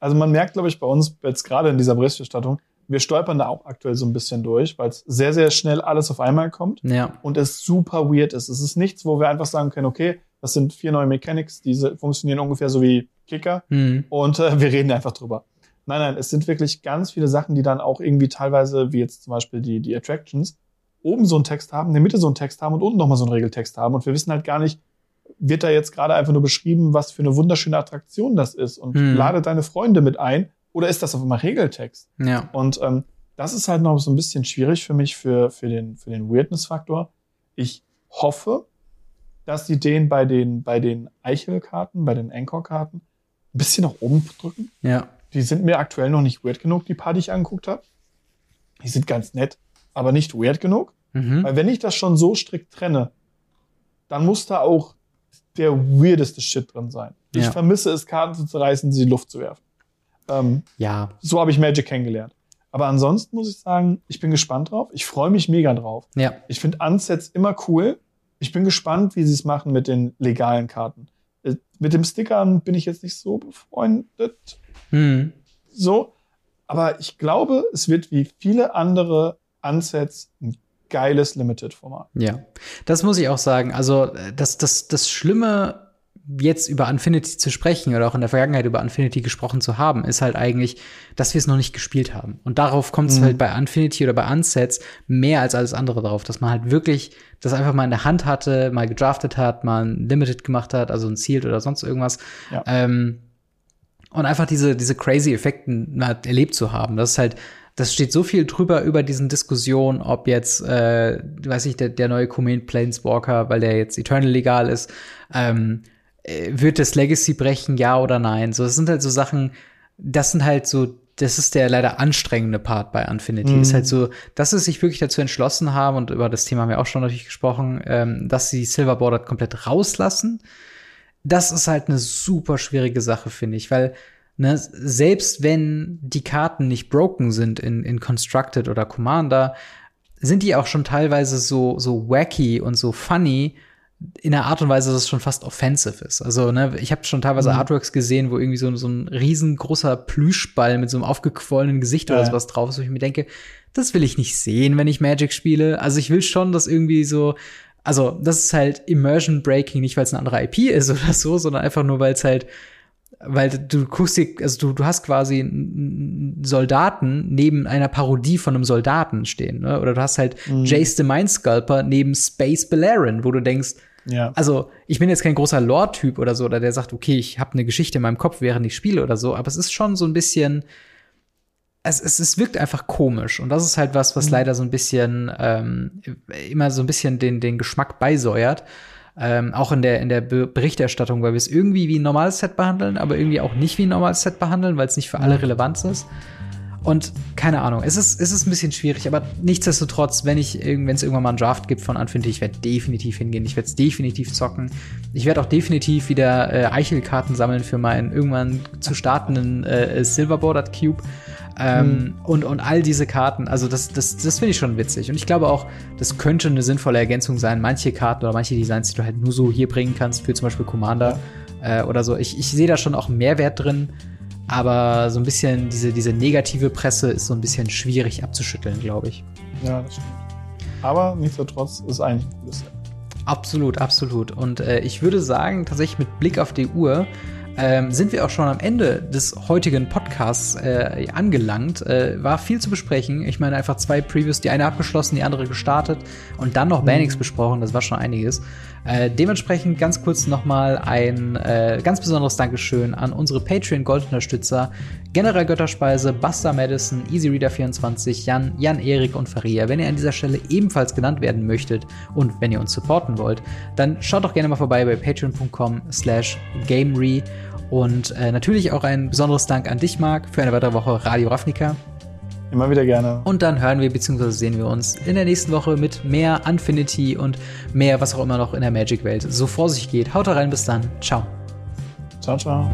Also man merkt, glaube ich, bei uns jetzt gerade in dieser Berichterstattung, wir stolpern da auch aktuell so ein bisschen durch, weil es sehr, sehr schnell alles auf einmal kommt ja. und es super weird ist. Es ist nichts, wo wir einfach sagen können, okay, das sind vier neue Mechanics, diese funktionieren ungefähr so wie Kicker mhm. und äh, wir reden einfach drüber. Nein, nein, es sind wirklich ganz viele Sachen, die dann auch irgendwie teilweise, wie jetzt zum Beispiel die, die Attractions, oben so einen Text haben, in der Mitte so einen Text haben und unten nochmal so einen Regeltext haben und wir wissen halt gar nicht, wird da jetzt gerade einfach nur beschrieben, was für eine wunderschöne Attraktion das ist und mhm. lade deine Freunde mit ein oder ist das auf einmal Regeltext? Ja. Und ähm, das ist halt noch so ein bisschen schwierig für mich für, für den, für den Weirdness-Faktor. Ich hoffe, dass die den bei den, bei den Eichel-Karten, bei den Anchor-Karten ein bisschen nach oben drücken. Ja. Die sind mir aktuell noch nicht weird genug, die paar, die ich angeguckt habe. Die sind ganz nett, aber nicht weird genug. Mhm. Weil wenn ich das schon so strikt trenne, dann muss da auch der weirdeste Shit drin sein. Ich ja. vermisse es, Karten zu zerreißen, sie in die Luft zu werfen. Ähm, ja. So habe ich Magic kennengelernt. Aber ansonsten muss ich sagen, ich bin gespannt drauf. Ich freue mich mega drauf. Ja. Ich finde Unsets immer cool. Ich bin gespannt, wie sie es machen mit den legalen Karten. Äh, mit dem Stickern bin ich jetzt nicht so befreundet. Hm. So. Aber ich glaube, es wird wie viele andere Unsets ein geiles Limited-Format. Ja, das muss ich auch sagen. Also das, das, das Schlimme, jetzt über Infinity zu sprechen oder auch in der Vergangenheit über Infinity gesprochen zu haben, ist halt eigentlich, dass wir es noch nicht gespielt haben. Und darauf kommt es mhm. halt bei Infinity oder bei Unsets mehr als alles andere darauf, dass man halt wirklich das einfach mal in der Hand hatte, mal gedraftet hat, mal ein Limited gemacht hat, also ein Sealed oder sonst irgendwas. Ja. Ähm, und einfach diese, diese crazy Effekten halt erlebt zu haben. Das ist halt das steht so viel drüber über diesen Diskussionen, ob jetzt, äh, weiß ich, der, der neue Comet Planeswalker, weil der jetzt Eternal legal ist, ähm, äh, wird das Legacy brechen, ja oder nein? So, das sind halt so Sachen, das sind halt so, das ist der leider anstrengende Part bei Infinity. Mhm. Ist halt so, dass sie sich wirklich dazu entschlossen haben, und über das Thema haben wir auch schon natürlich gesprochen, ähm, dass sie Silver Bordered komplett rauslassen. Das ist halt eine super schwierige Sache, finde ich, weil Ne, selbst wenn die Karten nicht broken sind in, in Constructed oder Commander, sind die auch schon teilweise so, so wacky und so funny in der Art und Weise, dass es schon fast offensive ist. Also, ne, ich habe schon teilweise mhm. Artworks gesehen, wo irgendwie so, so ein riesengroßer Plüschball mit so einem aufgequollenen Gesicht ja. oder sowas drauf ist, wo ich mir denke, das will ich nicht sehen, wenn ich Magic spiele. Also ich will schon, dass irgendwie so, also das ist halt Immersion Breaking, nicht weil es eine andere IP ist [laughs] oder so, sondern einfach nur, weil es halt weil du guckst dir, also du, du hast quasi einen Soldaten neben einer Parodie von einem Soldaten stehen, ne? Oder du hast halt mhm. Jace the Mind Sculper neben Space Balerion, wo du denkst, ja. also ich bin jetzt kein großer Lore-Typ oder so, oder der sagt, okay, ich habe eine Geschichte in meinem Kopf, während ich spiele oder so, aber es ist schon so ein bisschen, es, es, es wirkt einfach komisch. Und das ist halt was, was mhm. leider so ein bisschen ähm, immer so ein bisschen den, den Geschmack beisäuert. Ähm, auch in der, in der Berichterstattung, weil wir es irgendwie wie ein normales Set behandeln, aber irgendwie auch nicht wie ein normales Set behandeln, weil es nicht für alle relevant ist. Und keine Ahnung, es ist, es ist ein bisschen schwierig, aber nichtsdestotrotz, wenn ich wenn es irgendwann mal einen Draft gibt von Anfinity, ich werde definitiv hingehen, ich werde es definitiv zocken. Ich werde auch definitiv wieder äh, Eichelkarten sammeln für meinen irgendwann zu startenden äh, Silver Bordered Cube. Ähm, mhm. und, und all diese Karten, also das, das, das finde ich schon witzig. Und ich glaube auch, das könnte eine sinnvolle Ergänzung sein. Manche Karten oder manche Designs, die du halt nur so hier bringen kannst, für zum Beispiel Commander äh, oder so. Ich, ich sehe da schon auch Mehrwert drin, aber so ein bisschen diese, diese negative Presse ist so ein bisschen schwierig abzuschütteln, glaube ich. Ja, das stimmt. Aber nichtsdestotrotz ist eigentlich ein gutes. Absolut, absolut. Und äh, ich würde sagen, tatsächlich mit Blick auf die Uhr, ähm, sind wir auch schon am Ende des heutigen Podcasts äh, angelangt. Äh, war viel zu besprechen. Ich meine, einfach zwei Previews, die eine abgeschlossen, die andere gestartet und dann noch mhm. Banix besprochen. Das war schon einiges. Äh, dementsprechend ganz kurz nochmal ein äh, ganz besonderes Dankeschön an unsere Patreon-Goldunterstützer General Götterspeise, Buster Madison, EasyReader24, Jan, Jan-Erik und Faria. Wenn ihr an dieser Stelle ebenfalls genannt werden möchtet und wenn ihr uns supporten wollt, dann schaut doch gerne mal vorbei bei patreon.com slash gamery und äh, natürlich auch ein besonderes Dank an dich, Marc, für eine weitere Woche Radio Ravnica. Immer wieder gerne. Und dann hören wir bzw. sehen wir uns in der nächsten Woche mit mehr Infinity und mehr, was auch immer noch in der Magic-Welt so vor sich geht. Haut rein, bis dann. Ciao. Ciao, ciao.